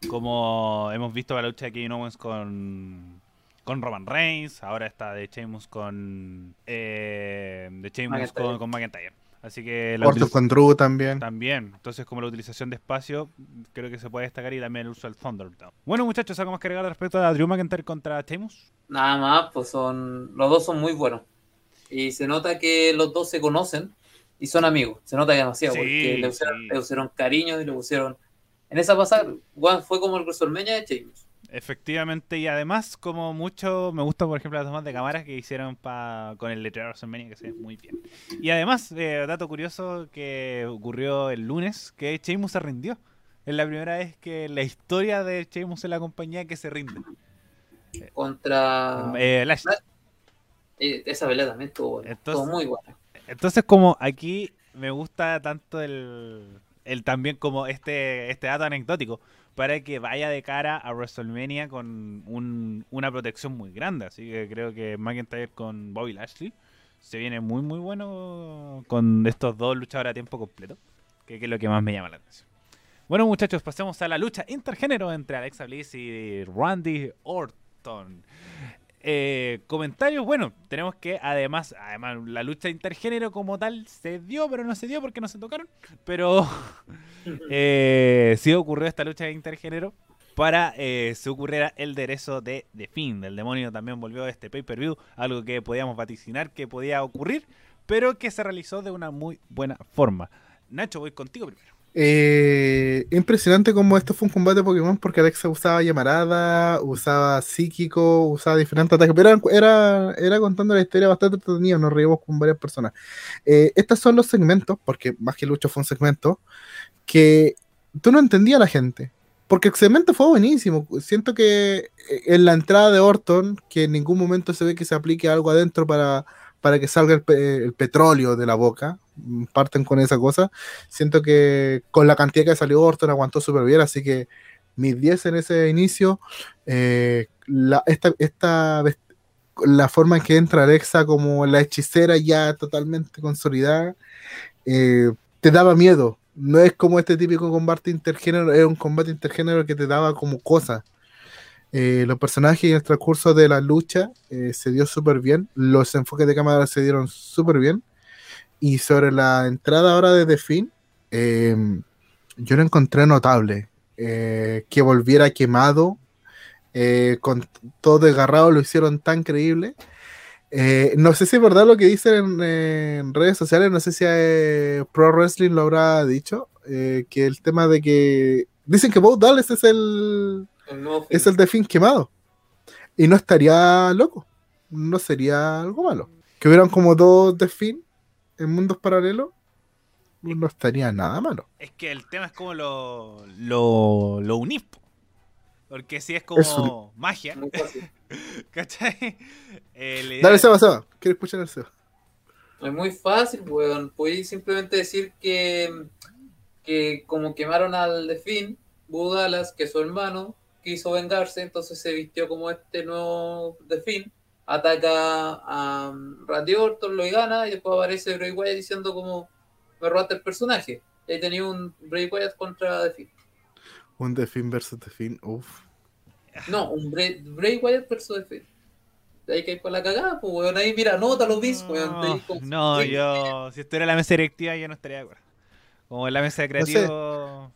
Como hemos visto la lucha de Kevin Owens con con Roman Reigns, ahora está de Sheamus con eh, de Sheamus con, con, McIntyre. Así que la con Drew también. También. Entonces, como la utilización de espacio, creo que se puede destacar y también el uso del Thunderdome. Bueno, muchachos, ¿algo más que agregar respecto a Drew McIntyre contra Sheamus? Nada más, pues son los dos son muy buenos. Y se nota que los dos se conocen y son amigos. Se nota demasiado porque le pusieron, le pusieron, cariño y le pusieron. En esa pasada, fue como el WrestleMania de Sheamus. Efectivamente, y además, como mucho, me gusta, por ejemplo, las tomas de cámaras que hicieron pa, con el letrero WrestleMania, que se ve muy bien. Y además, eh, dato curioso que ocurrió el lunes, que Sheamus se rindió. Es la primera vez que la historia de Sheamus en la compañía que se rinde. Contra... Eh, Lash. Eh, esa pelea también estuvo, muy buena. Entonces, como aquí me gusta tanto el, el también como este, este dato anecdótico para que vaya de cara a WrestleMania con una protección muy grande. Así que creo que McIntyre con Bobby Lashley se viene muy, muy bueno con estos dos luchadores a tiempo completo, que, es lo que más me llama la atención. Bueno, muchachos, pasemos a la lucha intergénero entre Alexa Bliss y Randy Orton. Eh, comentarios, bueno, tenemos que además, además la lucha intergénero como tal se dio, pero no se dio porque no se tocaron. Pero eh, sí ocurrió esta lucha intergénero para eh, se ocurriera el derecho de The Fin. El demonio también volvió a este pay-per-view, algo que podíamos vaticinar que podía ocurrir, pero que se realizó de una muy buena forma. Nacho, voy contigo primero. Eh, impresionante como esto fue un combate de Pokémon porque Alexa usaba llamarada, usaba psíquico, usaba diferentes ataques, pero era, era, contando la historia bastante entretenida, nos reímos con varias personas. Eh, estos son los segmentos, porque más que lucho fue un segmento, que tú no entendías a la gente. Porque el segmento fue buenísimo. Siento que eh, en la entrada de Orton, que en ningún momento se ve que se aplique algo adentro para, para que salga el petróleo de la boca, parten con esa cosa. Siento que con la cantidad que salió Orton aguantó súper bien, así que mis 10 en ese inicio. Eh, la, esta, esta, la forma en que entra Alexa como la hechicera ya totalmente consolidada, eh, te daba miedo. No es como este típico combate intergénero, es un combate intergénero que te daba como cosas. Eh, los personajes y el transcurso de la lucha se dio súper bien. Los enfoques de cámara se dieron súper bien. Y sobre la entrada ahora de The Fin, eh, yo lo encontré notable. Eh, que volviera quemado, eh, con todo desgarrado, lo hicieron tan creíble. Eh, no sé si es verdad lo que dicen en, en redes sociales, no sé si Pro Wrestling lo habrá dicho, que el tema de que dicen que Bo Dallas es el El es el de fin quemado y no estaría loco, no sería algo malo. Que hubieran como dos de en mundos paralelos, no estaría nada malo. Es que el tema es como lo, lo, lo unís. Porque si es como Es un- magia. ¿cachai? Eh, Dale, Seba, Seba, quiero escuchar el Seba. Es muy fácil, weón. Podéis simplemente decir que, que como quemaron al Defin, Budalas, que es su hermano, quiso vengarse, entonces se vistió como este nuevo Defin, ataca a um, Randy Orton, lo gana, y después aparece Bray Wyatt diciendo como me robaste el personaje. Y ahí tenía un Bray Wyatt contra Defin. Un The Fin versus The Fin, uff. No, un Bray, Bray Wyatt versus Defin. De ahí que hay con la cagada, pues weón. Ahí mira, nota los bis, weón. No, como- no, sí. yo, si estuviera en la mesa directiva, yo no estaría de acuerdo. Como en la mesa de No sé. creativo.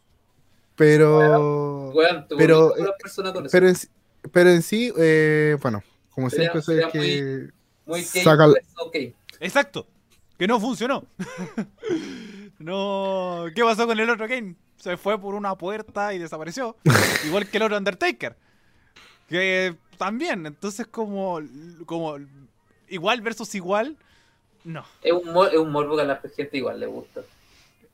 Pero, Weón, te pero, volviste una persona con eso. pero, en, sí- pero en sí, eh, bueno, como Sería- siempre sería que Muy gay, saca el- pues, ok. Exacto, que no funcionó. no, ¿qué pasó con el otro Kane? Se fue por una puerta y desapareció. Igual que el otro Undertaker. Que también, entonces como, como igual versus igual, no. Es un, mor- es un morbo que a la gente igual le gusta.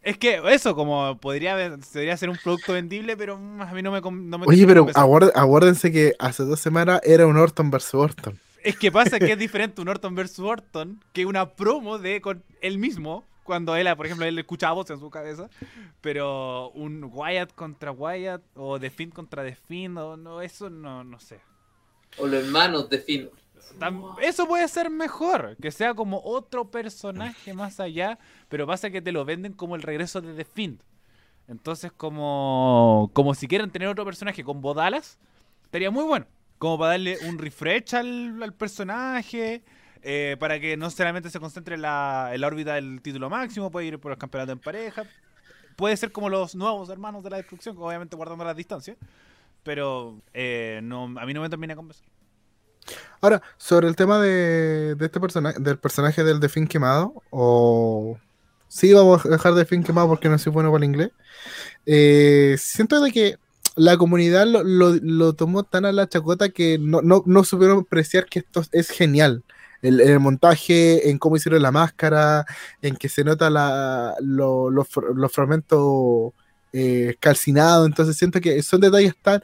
Es que eso, como podría, podría ser un producto vendible, pero a mí no me, no me Oye, pero aguard- acuérdense que hace dos semanas era un Orton versus Orton. Es que pasa que es diferente un Orton versus Orton que una promo de con él mismo, cuando él, por ejemplo, él escuchaba voces en su cabeza, pero un Wyatt contra Wyatt o The Fiend contra The Fiend, o no, eso no, no sé. O los hermanos de Finn. Eso puede ser mejor, que sea como otro personaje más allá, pero pasa que te lo venden como el regreso de The Fiend. Entonces, como, como si quieren tener otro personaje con bodalas, estaría muy bueno. Como para darle un refresh al, personaje, eh, para que no solamente se concentre en la, órbita del título máximo, puede ir por el campeonato en pareja. Puede ser como los nuevos hermanos de la destrucción, obviamente guardando las distancias. Pero eh, a mí no me termina. Ahora, sobre el tema de, este personaje, del personaje del The Fin quemado, o sí vamos a dejar The Fin quemado porque no soy bueno para el inglés. eh, siento que la comunidad lo, lo- lo tomó tan a la chacota que no, no, no supieron apreciar que esto es genial. El, el montaje, en cómo hicieron la máscara, en que se nota la, lo- los fr- los fragmentos eh, calcinados. Entonces siento que son detalles tan,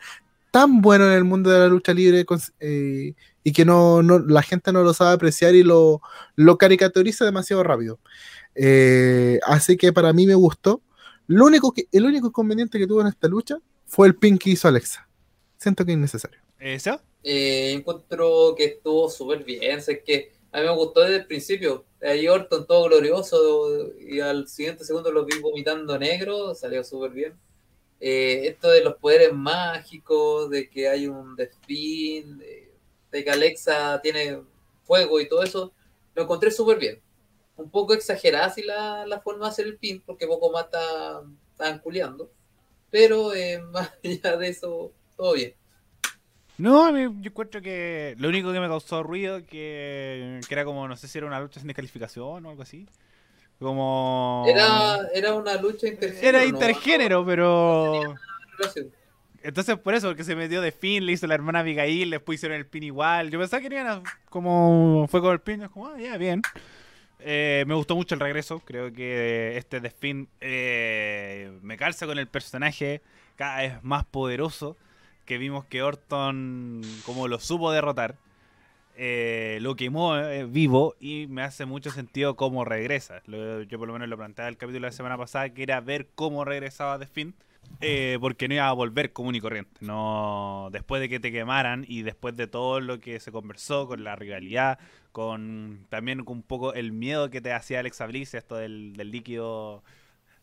tan buenos en el mundo de la lucha libre cons- eh, y que no, no- la gente no lo sabe apreciar y lo, lo caricaturiza demasiado rápido. Eh, así que para mí me gustó. Lo único que, el único inconveniente que tuvo en esta lucha fue el pin que hizo Alexa. Siento que es innecesario. ¿Eh, Seba? Eh, encuentro que estuvo súper bien. Es que a mí me gustó desde el principio. Ahí Orton todo glorioso y al siguiente segundo lo vi vomitando negro. Salió súper bien. Eh, esto de los poderes mágicos, de que hay un despin, de, que Alexa tiene fuego y todo eso, lo encontré súper bien. Un poco exagerada así la, la forma de hacer el pin, porque poco más está- estaban culeando. Pero eh, más allá de eso, todo bien. No, yo encuentro que lo único que me causó ruido que, que era como, no sé si era una lucha sin descalificación o algo así. Como... Era, era una lucha intergénero. Era ¿no? intergénero, pero... Entonces por eso, porque se metió de fin, le hizo la hermana Abigail, después hicieron el pin igual. Yo pensaba que iban como fue con el pin, como, ah, ya, bien. Eh, me gustó mucho el regreso, creo que este de fin eh, me calza con el personaje cada vez más poderoso, que vimos que Orton como lo supo derrotar, eh, lo quemó eh, vivo y me hace mucho sentido cómo regresa. Yo por lo menos lo planteaba el capítulo de la semana pasada, que era ver cómo regresaba The Finn. Eh, porque no iba a volver común y corriente. No, después de que te quemaran y después de todo lo que se conversó con la rivalidad, con también con un poco el miedo que te hacía Alexa Bliss, esto del, del líquido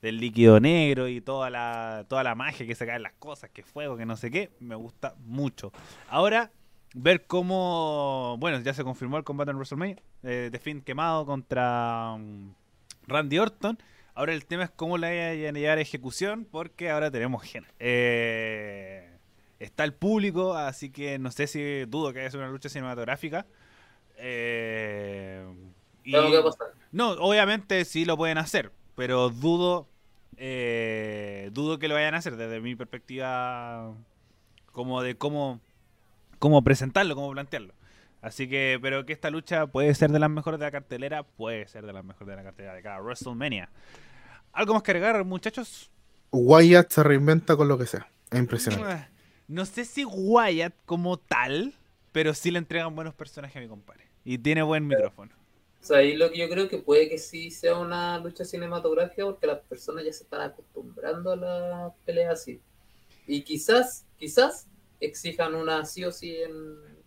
del líquido negro y toda la, toda la magia que se cae en las cosas, que fuego, que no sé qué, me gusta mucho. Ahora, ver cómo, bueno, ya se confirmó el combate en WrestleMania, eh, de fin quemado contra um, Randy Orton. Ahora el tema es cómo la vayan a llevar a ejecución, porque ahora tenemos gente. Eh, está el público, así que no sé si dudo que haya una lucha cinematográfica. Eh, no, obviamente sí lo pueden hacer, pero dudo, eh, dudo que lo vayan a hacer desde mi perspectiva, como de cómo, cómo presentarlo, cómo plantearlo. Así que, pero que esta lucha puede ser de las mejores de la cartelera, puede ser de las mejores de la cartelera de cada WrestleMania. ¿Algo más que agregar, muchachos? Wyatt se reinventa con lo que sea. Es impresionante. No sé si Wyatt como tal, pero sí le entregan buenos personajes a mi compadre. Y tiene buen micrófono. O sea, ahí lo que yo creo que puede que sí sea una lucha cinematográfica porque las personas ya se están acostumbrando a las peleas así. Y quizás, quizás exijan una sí o sí en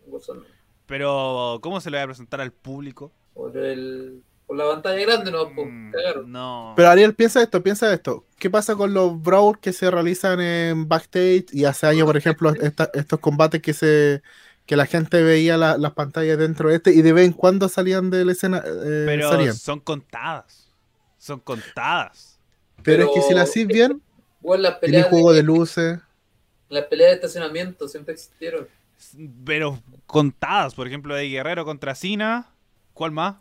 WrestleMania. Pero, ¿cómo se lo voy a presentar al público? Por, el, por la pantalla grande no pues, Mm. No. Pero Ariel, piensa esto, piensa esto. ¿Qué pasa con los brawls que se realizan en backstage y hace años, por ejemplo, esta- estos combates que se que la gente veía la- las pantallas dentro de este y de vez en cuando salían de la escena? eh, Pero salían. son contadas. Son contadas. Pero, es que si la hacís bien, Bueno, las tiene peleas, juego de, de luces. las peleas de estacionamiento siempre existieron. Pero contadas. Por ejemplo, de Guerrero contra Cena. ¿Cuál más?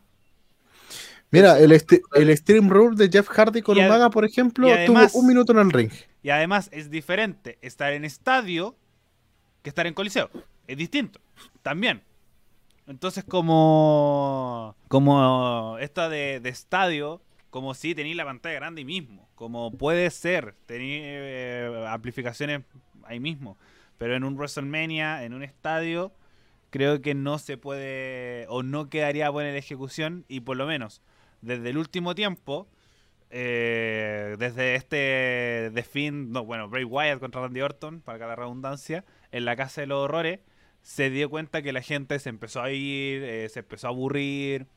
Mira, el, el Stream Rule de Jeff Hardy con Umaga, por ejemplo, además- tuvo un minuto en el ring. Y además es diferente estar en estadio que estar en coliseo. Es distinto. También. Entonces como como esta de, de estadio, como si tenéis la pantalla grande ahí mismo. Como puede ser, tenéis eh, amplificaciones ahí mismo. Pero en un WrestleMania, en un estadio, creo que no se puede o no quedaría buena la ejecución. Y por lo menos, desde el último tiempo, eh, desde este Finn, no, bueno, Bray Wyatt contra Randy Orton, para cada redundancia, en la Casa de los Horrores, se dio cuenta que la gente se empezó a ir, eh, se empezó a aburrir.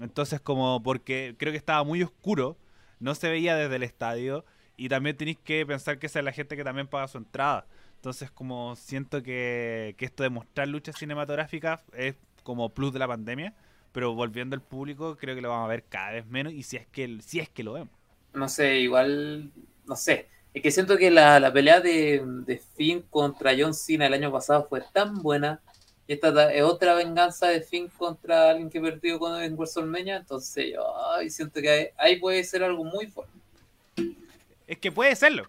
Entonces, como porque creo que estaba muy oscuro, no se veía desde el estadio. Y también tenéis que pensar que esa es la gente que también paga su entrada. Entonces, como siento que, que esto de mostrar luchas cinematográficas es como plus de la pandemia. Pero volviendo al público, creo que lo vamos a ver cada vez menos. Y si es que, si es que lo vemos. No sé, igual, no sé. Es que siento que la, la pelea de, de Finn contra John Cena el año pasado fue tan buena. Y esta ta- es otra venganza de Finn contra alguien que perdió con en WrestleMania. Entonces, yo siento que ahí, ahí puede ser algo muy bueno. Es que puede serlo,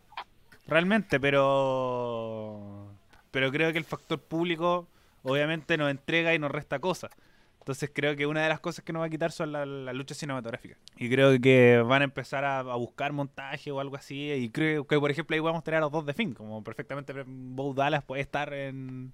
realmente, pero. Pero creo que el factor público, obviamente, nos entrega y nos resta cosas. Entonces creo que una de las cosas que nos va a quitar son las la luchas cinematográficas. Y creo que van a empezar a, buscar montaje o algo así. Y creo que, por ejemplo, ahí vamos a tener a los dos de fin. Como perfectamente Bo Dallas puede estar en.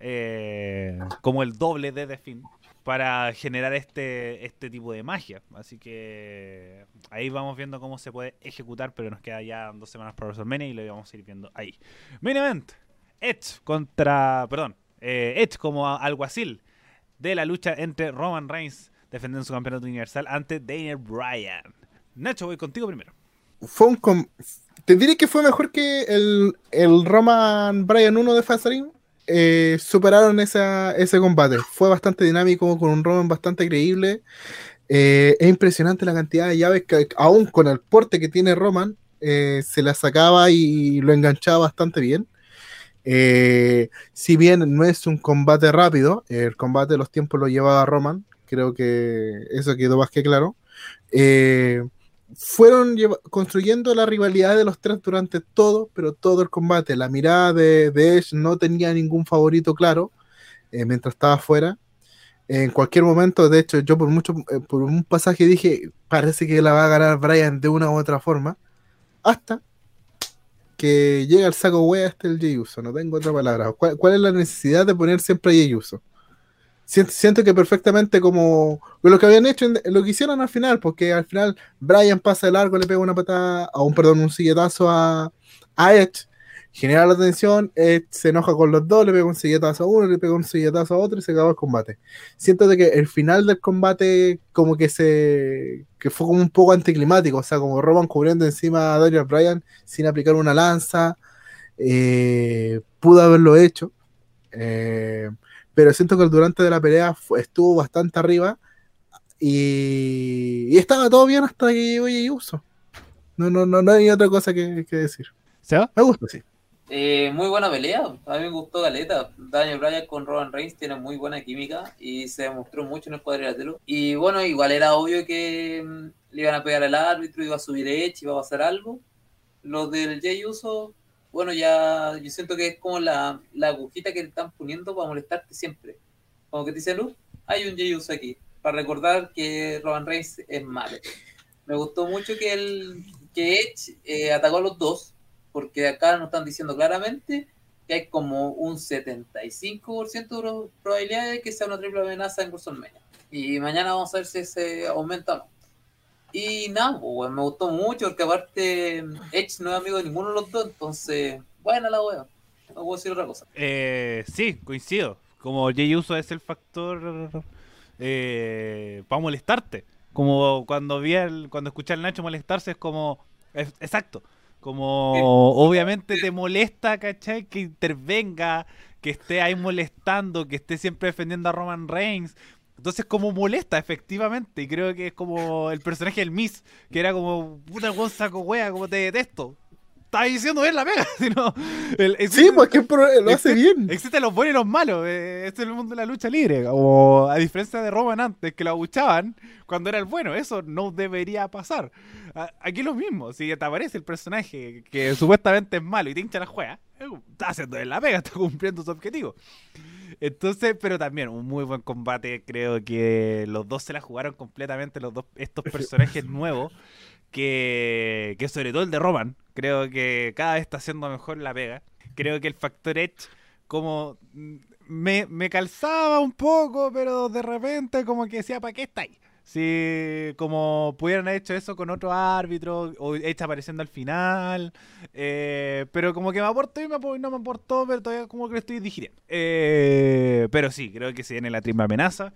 eh, como el doble de The Finn para generar este, este tipo de magia. Así que ahí vamos viendo cómo se puede ejecutar, pero nos queda ya dos semanas para WrestleMania y lo vamos a ir viendo ahí. Main Event, Edge contra, perdón, eh, Edge como alguacil de la lucha entre Roman Reigns defendiendo su campeonato universal ante Daniel Bryan. Nacho, voy contigo primero. Fue un com- Te diré que fue mejor que el, el Roman Bryan 1 de Fastlane. Eh, superaron esa, ese combate. Fue bastante dinámico, con un Roman bastante creíble. Eh, es impresionante la cantidad de llaves que, aún con el porte que tiene Roman, eh, se la sacaba y lo enganchaba bastante bien. Si bien no es un combate rápido, el combate de los tiempos lo llevaba Roman, creo que eso quedó más que claro. Fueron construyendo la rivalidad de los tres durante todo, pero todo el combate. La mirada de, de Edge no tenía ningún favorito claro eh, mientras estaba afuera. En cualquier momento, de hecho, yo por mucho, eh, por un pasaje dije, parece que la va a ganar Brian de una u otra forma, hasta que llega el saco wea este el Jey no tengo otra palabra. ¿Cuál, cuál es la necesidad de poner siempre a Jey? Siento, siento que perfectamente como lo que habían hecho, lo que hicieron al final, porque al final Brian pasa de largo, le pega una patada, a un perdón, un silletazo a, a Edge, genera la tensión, Edge se enoja con los dos, le pega un silletazo a uno, le pega un silletazo a otro y se acaba el combate. Siento de que el final del combate como que se que fue como un poco anticlimático, o sea, como Roman cubriendo encima a Daniel Bryan sin aplicar una lanza, eh, pudo haberlo hecho, eh, pero siento que el durante de la pelea fue- estuvo bastante arriba y, y estaba todo bien hasta que llegó Jey Uso. No, no, no, no hay otra cosa que, que decir. ¿Seba? Me gusta, sí. Eh, muy buena pelea, a mí me gustó Galeta. Daniel Bryan con Roman Reigns tiene muy buena química y se demostró mucho en el cuadrilátero. Y bueno, igual era obvio que mm, le iban a pegar al árbitro, iba a subir Edge, iba a pasar algo. Los del Jay Uso, bueno, ya yo siento que es como la, la agujita que le están poniendo para molestarte siempre. Como que te dicen, "Uh, hay un Jay Uso aquí, para recordar que Roman Reigns es malo. Me gustó mucho que, el, que Edge eh, atacó a los dos, porque acá nos están diciendo claramente que hay como un 75% de pro- probabilidad de que sea una triple amenaza en WrestleMania. Y mañana vamos a ver si se aumenta o no. Y nada, pues, me gustó mucho porque aparte Edge no es amigo de ninguno de los dos, entonces, buena la wea. No puedo decir otra cosa. Eh, sí, coincido. Como Jay Uso es el factor eh, para molestarte. Como cuando vi el, cuando escuché al Nacho molestarse es como es- exacto. Como obviamente te molesta, ¿cachai? Que intervenga, que esté ahí molestando, que esté siempre defendiendo a Roman Reigns. Entonces como molesta, efectivamente. Y creo que es como el personaje del Miss, que era como, puta buen saco wea, como te detesto. Estaba diciendo bien la pega, sino el- Sí, pues que lo hace Existe- bien. Existen los buenos y los malos. eh, este es el mundo de la lucha libre. O a diferencia de Roman antes, que lo abuchaban cuando era el bueno. Eso no debería pasar. Aquí es lo mismo. Si te aparece el personaje que supuestamente es malo y te hincha la juega, está haciendo bien la pega, está cumpliendo su objetivo. Entonces, pero también un muy buen combate. Creo que los dos se la jugaron completamente. Los dos, estos personajes nuevos. Que, que sobre todo el de Roman, creo que cada vez está haciendo mejor la pega. Creo que el factor Edge, como mm, me, me calzaba un poco, pero de repente como que decía, ¿para qué está ahí? Si como pudieran haber hecho eso con otro árbitro, o Edge apareciendo al final, eh, pero como que me aportó y me apo- y no me aportó, pero todavía como que lo estoy digiriendo. Eh, pero sí, creo que se viene la triple amenaza.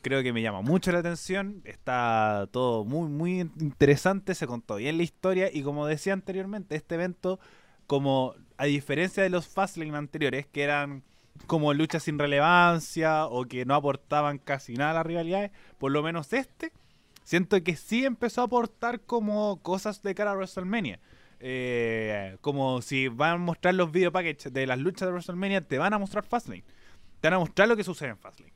Creo que me llama mucho la atención. Está todo muy, muy interesante. Se contó bien la historia. Y como decía anteriormente, este evento, como a diferencia de los Fastlane anteriores, que eran como luchas sin relevancia o que no aportaban casi nada a las rivalidades, por lo menos este, siento que sí empezó a aportar como cosas de cara a WrestleMania. Eh, como si van a mostrar los video packages de las luchas de WrestleMania, te van a mostrar Fastlane. Te van a mostrar lo que sucede en Fastlane.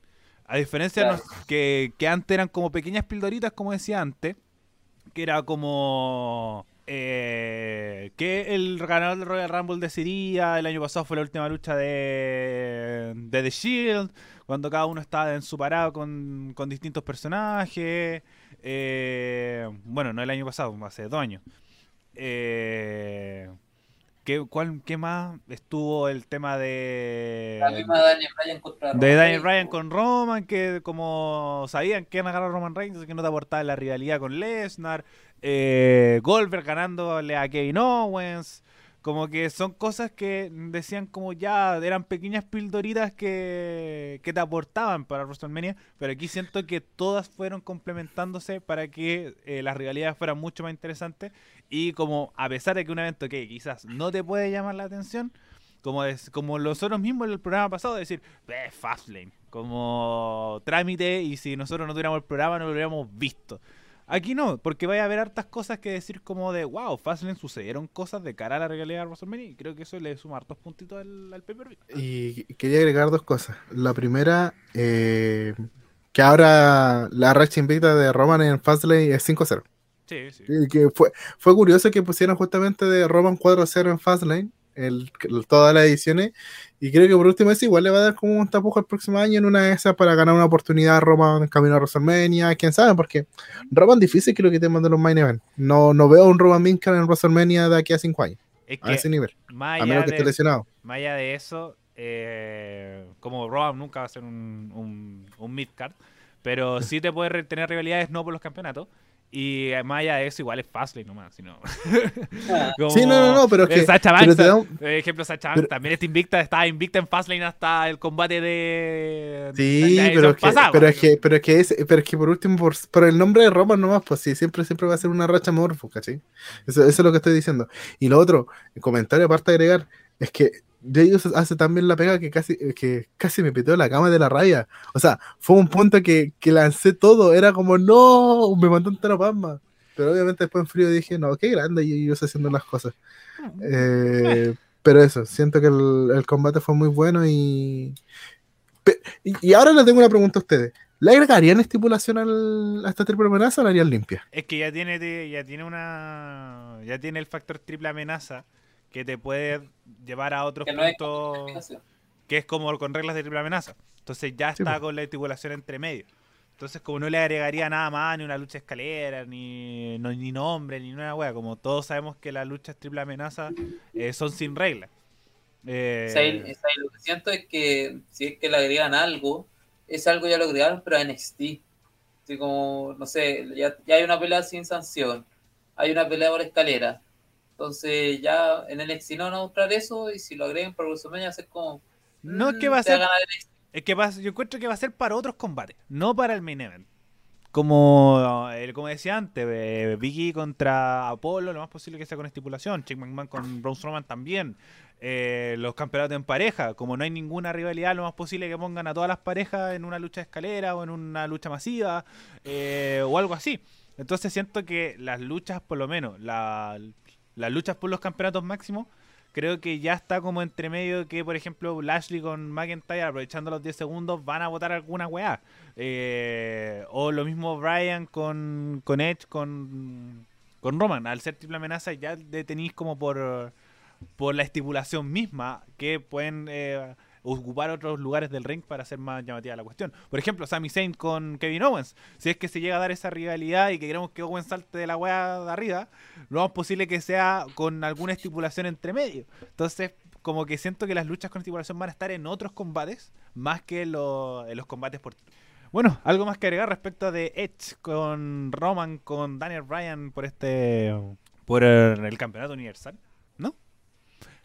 A diferencia de los que, que antes eran como pequeñas pildoritas, como decía antes, que era como eh, que el ganador del Royal Rumble decidiría. El año pasado fue la última lucha de, de The Shield, cuando cada uno estaba en su parado con, con distintos personajes. Eh, bueno, no el año pasado, hace dos años. Eh, ¿qué, cuál, ¿Qué más? Estuvo el tema de. La misma Daniel Bryan contra De Daniel po. con Roman, que como sabían que iban a ganar a Roman Reigns, que no te aportaba la rivalidad con Lesnar. Eh, Goldberg ganándole a Kevin Owens. Como que son cosas que decían como ya eran pequeñas pildoritas que, que te aportaban para WrestleMania, pero aquí siento que todas fueron complementándose para que eh, las rivalidades fueran mucho más interesantes y como a pesar de que un evento que quizás no te puede llamar la atención, como, es, como nosotros mismos en el programa pasado, decir, eh, Fastlane, como trámite y si nosotros no tuviéramos el programa no lo hubiéramos visto. Aquí no, porque vaya a haber hartas cosas que decir como de, wow, Fastlane sucedieron cosas de cara a la realidad de WrestleMania y creo que eso le suma hartos puntitos al, al pay-per-view. Y quería agregar dos cosas. La primera, eh, que ahora la racha invicta de Roman en Fastlane es 5-0. Sí, sí. Y que fue, fue curioso que pusieran justamente de Roman 4-0 en Fastlane, el, el- todas las ediciones. Y creo que por último eso igual le va a dar como un tapujo el próximo año en una de esas para ganar una oportunidad a Roman en camino a WrestleMania. Quién sabe, porque Roman difícil que lo que te de los main event. No, no veo un Roman Minkan en WrestleMania de aquí a 5 años, Es a ese nivel. más A menos que esté de, lesionado. más allá de eso, eh, como Roman nunca va a ser un, un, un mid-card, pero sí te puede tener rivalidades no por los campeonatos. Y eh, más allá de eso, igual es Fastlane nomás. Sino... Ah, Como- Sí, no, no, no, pero es eh, que- Sacha Banks, un- por ejemplo, Sacha Banks pero- también está invicta, estaba invicta en Fastlane hasta el combate de. Sí, de pero es, que, pero, es que, pero, es que es- pero es que por último, por, por el nombre de Roman nomás, pues sí, siempre, siempre va a ser una racha morfo, ¿cachai? Eso, eso es lo que estoy diciendo. Y lo otro, el comentario aparte de agregar, es que ellos hace también la pega que casi, que casi me piteó la cama de la raya. O sea, fue un punto que, que lancé todo, era como, no, me mandó un teropasma. Pero obviamente después en frío dije, no, qué grande y ellos haciendo las cosas. Eh, pero eso, siento que el, combate fue muy bueno y, y. ahora le tengo una pregunta a ustedes. ¿Le agregarían estipulación al, a esta triple amenaza o la harían limpia? Es que ya tiene, ya tiene una. Ya tiene el factor triple amenaza que te puede llevar a otros que no es puntos. que es como con reglas de triple amenaza. Entonces ya está pues. con la estipulación entre medio. Entonces, como no le agregaría nada más, ni una lucha escalera, ni, no- ni nombre, ni una wea. Como todos sabemos que las luchas triple amenaza eh, son sin reglas. Eh, O sea, ahí- o sea, ahí lo que siento es que si es que le agregan algo, ese algo ya lo agregaron, pero a NXT. Así como, no sé, ya, ya hay una pelea sin sanción, hay una pelea por escalera. Entonces ya en NXT no van a mostrar eso y si lo agregan por WrestleMania va a ser como... no es mm, que va a ser. Es que va- yo encuentro que va a ser para otros combates, no para el main event. Como, como decía antes, eh, Vicky contra Apolo, lo más posible que sea con estipulación. Chick McMahon con Braun Strowman también. Eh, los campeonatos en pareja, como no hay ninguna rivalidad, lo más posible que pongan a todas las parejas en una lucha de escalera o en una lucha masiva eh, o algo así. Entonces siento que las luchas, por lo menos, la- las luchas por los campeonatos máximos, creo que ya está como entre medio que, por ejemplo, Lashley con McIntyre, aprovechando los 10 segundos, van a votar alguna weá. Eh, o lo mismo Brian con, con Edge, con, con Roman. Al ser triple amenaza ya le tenéis como por, por la estipulación misma que pueden eh, ocupar otros lugares del ring para hacer más llamativa la cuestión. Por ejemplo, Sami Zayn con Kevin Owens. Si es que se llega a dar esa rivalidad y que queremos que Owens salte de la weá de arriba, lo más posible que sea con alguna estipulación entre medio. Entonces, como que siento que las luchas con estipulación van a estar en otros combates más que en, lo- en los combates por... Bueno, algo más que agregar respecto de Edge con Roman, con Daniel Bryan por este... por el, el campeonato universal. No,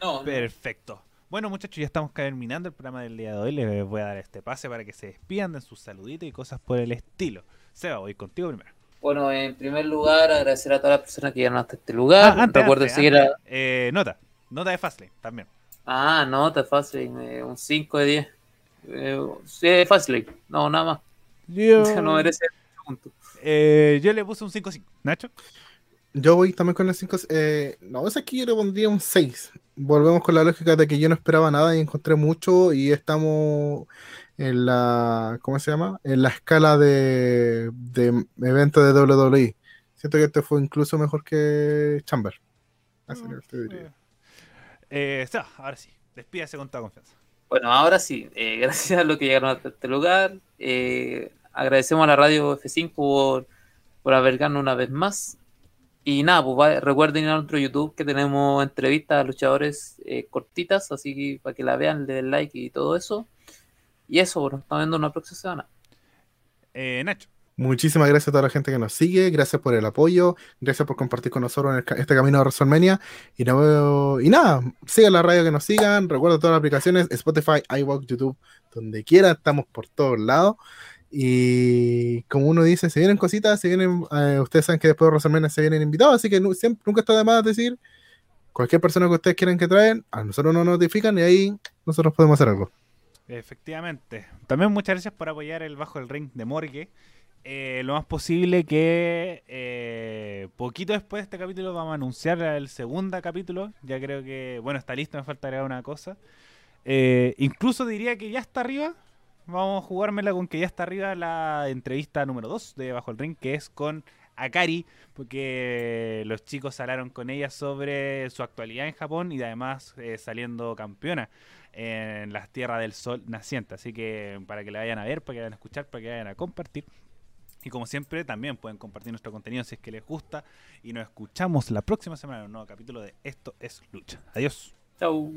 no. Perfecto. Bueno, muchachos, ya estamos terminando el programa del día de hoy. Les voy a dar este pase para que se despidan de sus saluditos y cosas por el estilo. Seba, voy contigo primero. Bueno, en primer lugar, agradecer a todas las personas que llegaron hasta este lugar. Ah, antes, Recuerden antes, seguir antes. a... Eh, nota, nota de Fastlane también. Ah, no, está fácil, eh, un 5 de 10. Eh, sí, es fácil, no, nada más. Yo, No merece punto. eh, yo le puse un 5-5. ¿Nacho? Yo voy también con el 5. Eh, no, es aquí yo le pondría un 6. Volvemos con la lógica de que yo no esperaba nada y encontré mucho y estamos en la. ¿Cómo se llama? En la escala de, de evento de WWE. Siento que este fue incluso mejor que Chamber. Así que te diría. Eh, ahora sí. Despídase con toda confianza. Bueno, ahora sí, eh, gracias a los que llegaron hasta este lugar. eh, agradecemos a la radio F5 por, por albergarnos una vez más. Y nada, pues va- recuerden ir a nuestro YouTube que tenemos entrevistas a luchadores eh, cortitas, así que para que la vean, le den like y todo eso. Y eso, bueno, nos estamos viendo una próxima semana. Eh, Nacho. Muchísimas gracias a toda la gente que nos sigue, gracias por el apoyo, gracias por compartir con nosotros en el este camino de WrestleMania. Y, nos veo- y nada, sigan la radio que nos sigan, recuerda todas las aplicaciones, Spotify, iVoox, YouTube, donde quiera, estamos por todos lados. Y como uno dice, se vienen cositas, se vienen, eh, ustedes saben que después de WrestleMania se vienen invitados, así que nunca está de más decir, cualquier persona que ustedes quieran que traen, a nosotros nos notifican y ahí nosotros podemos hacer algo. Efectivamente. También muchas gracias por apoyar el Bajo el Ring de Morgue. Eh, lo más posible que eh, poquito después de este capítulo vamos a anunciar el segundo capítulo. Ya creo que, bueno, está listo, me falta agregar una cosa. Eh, incluso diría que ya está arriba. Vamos a jugármela con que ya está arriba la entrevista número 2 de Bajo el Ring, que es con Akari, porque los chicos hablaron con ella sobre su actualidad en Japón y además eh, saliendo campeona en las tierras del sol naciente. Así que para que la vayan a ver, para que vayan a escuchar, para que vayan a compartir. Y como siempre, también pueden compartir nuestro contenido si es que les gusta. Y nos escuchamos la próxima semana en un nuevo capítulo de Esto es Lucha. Adiós. Chau.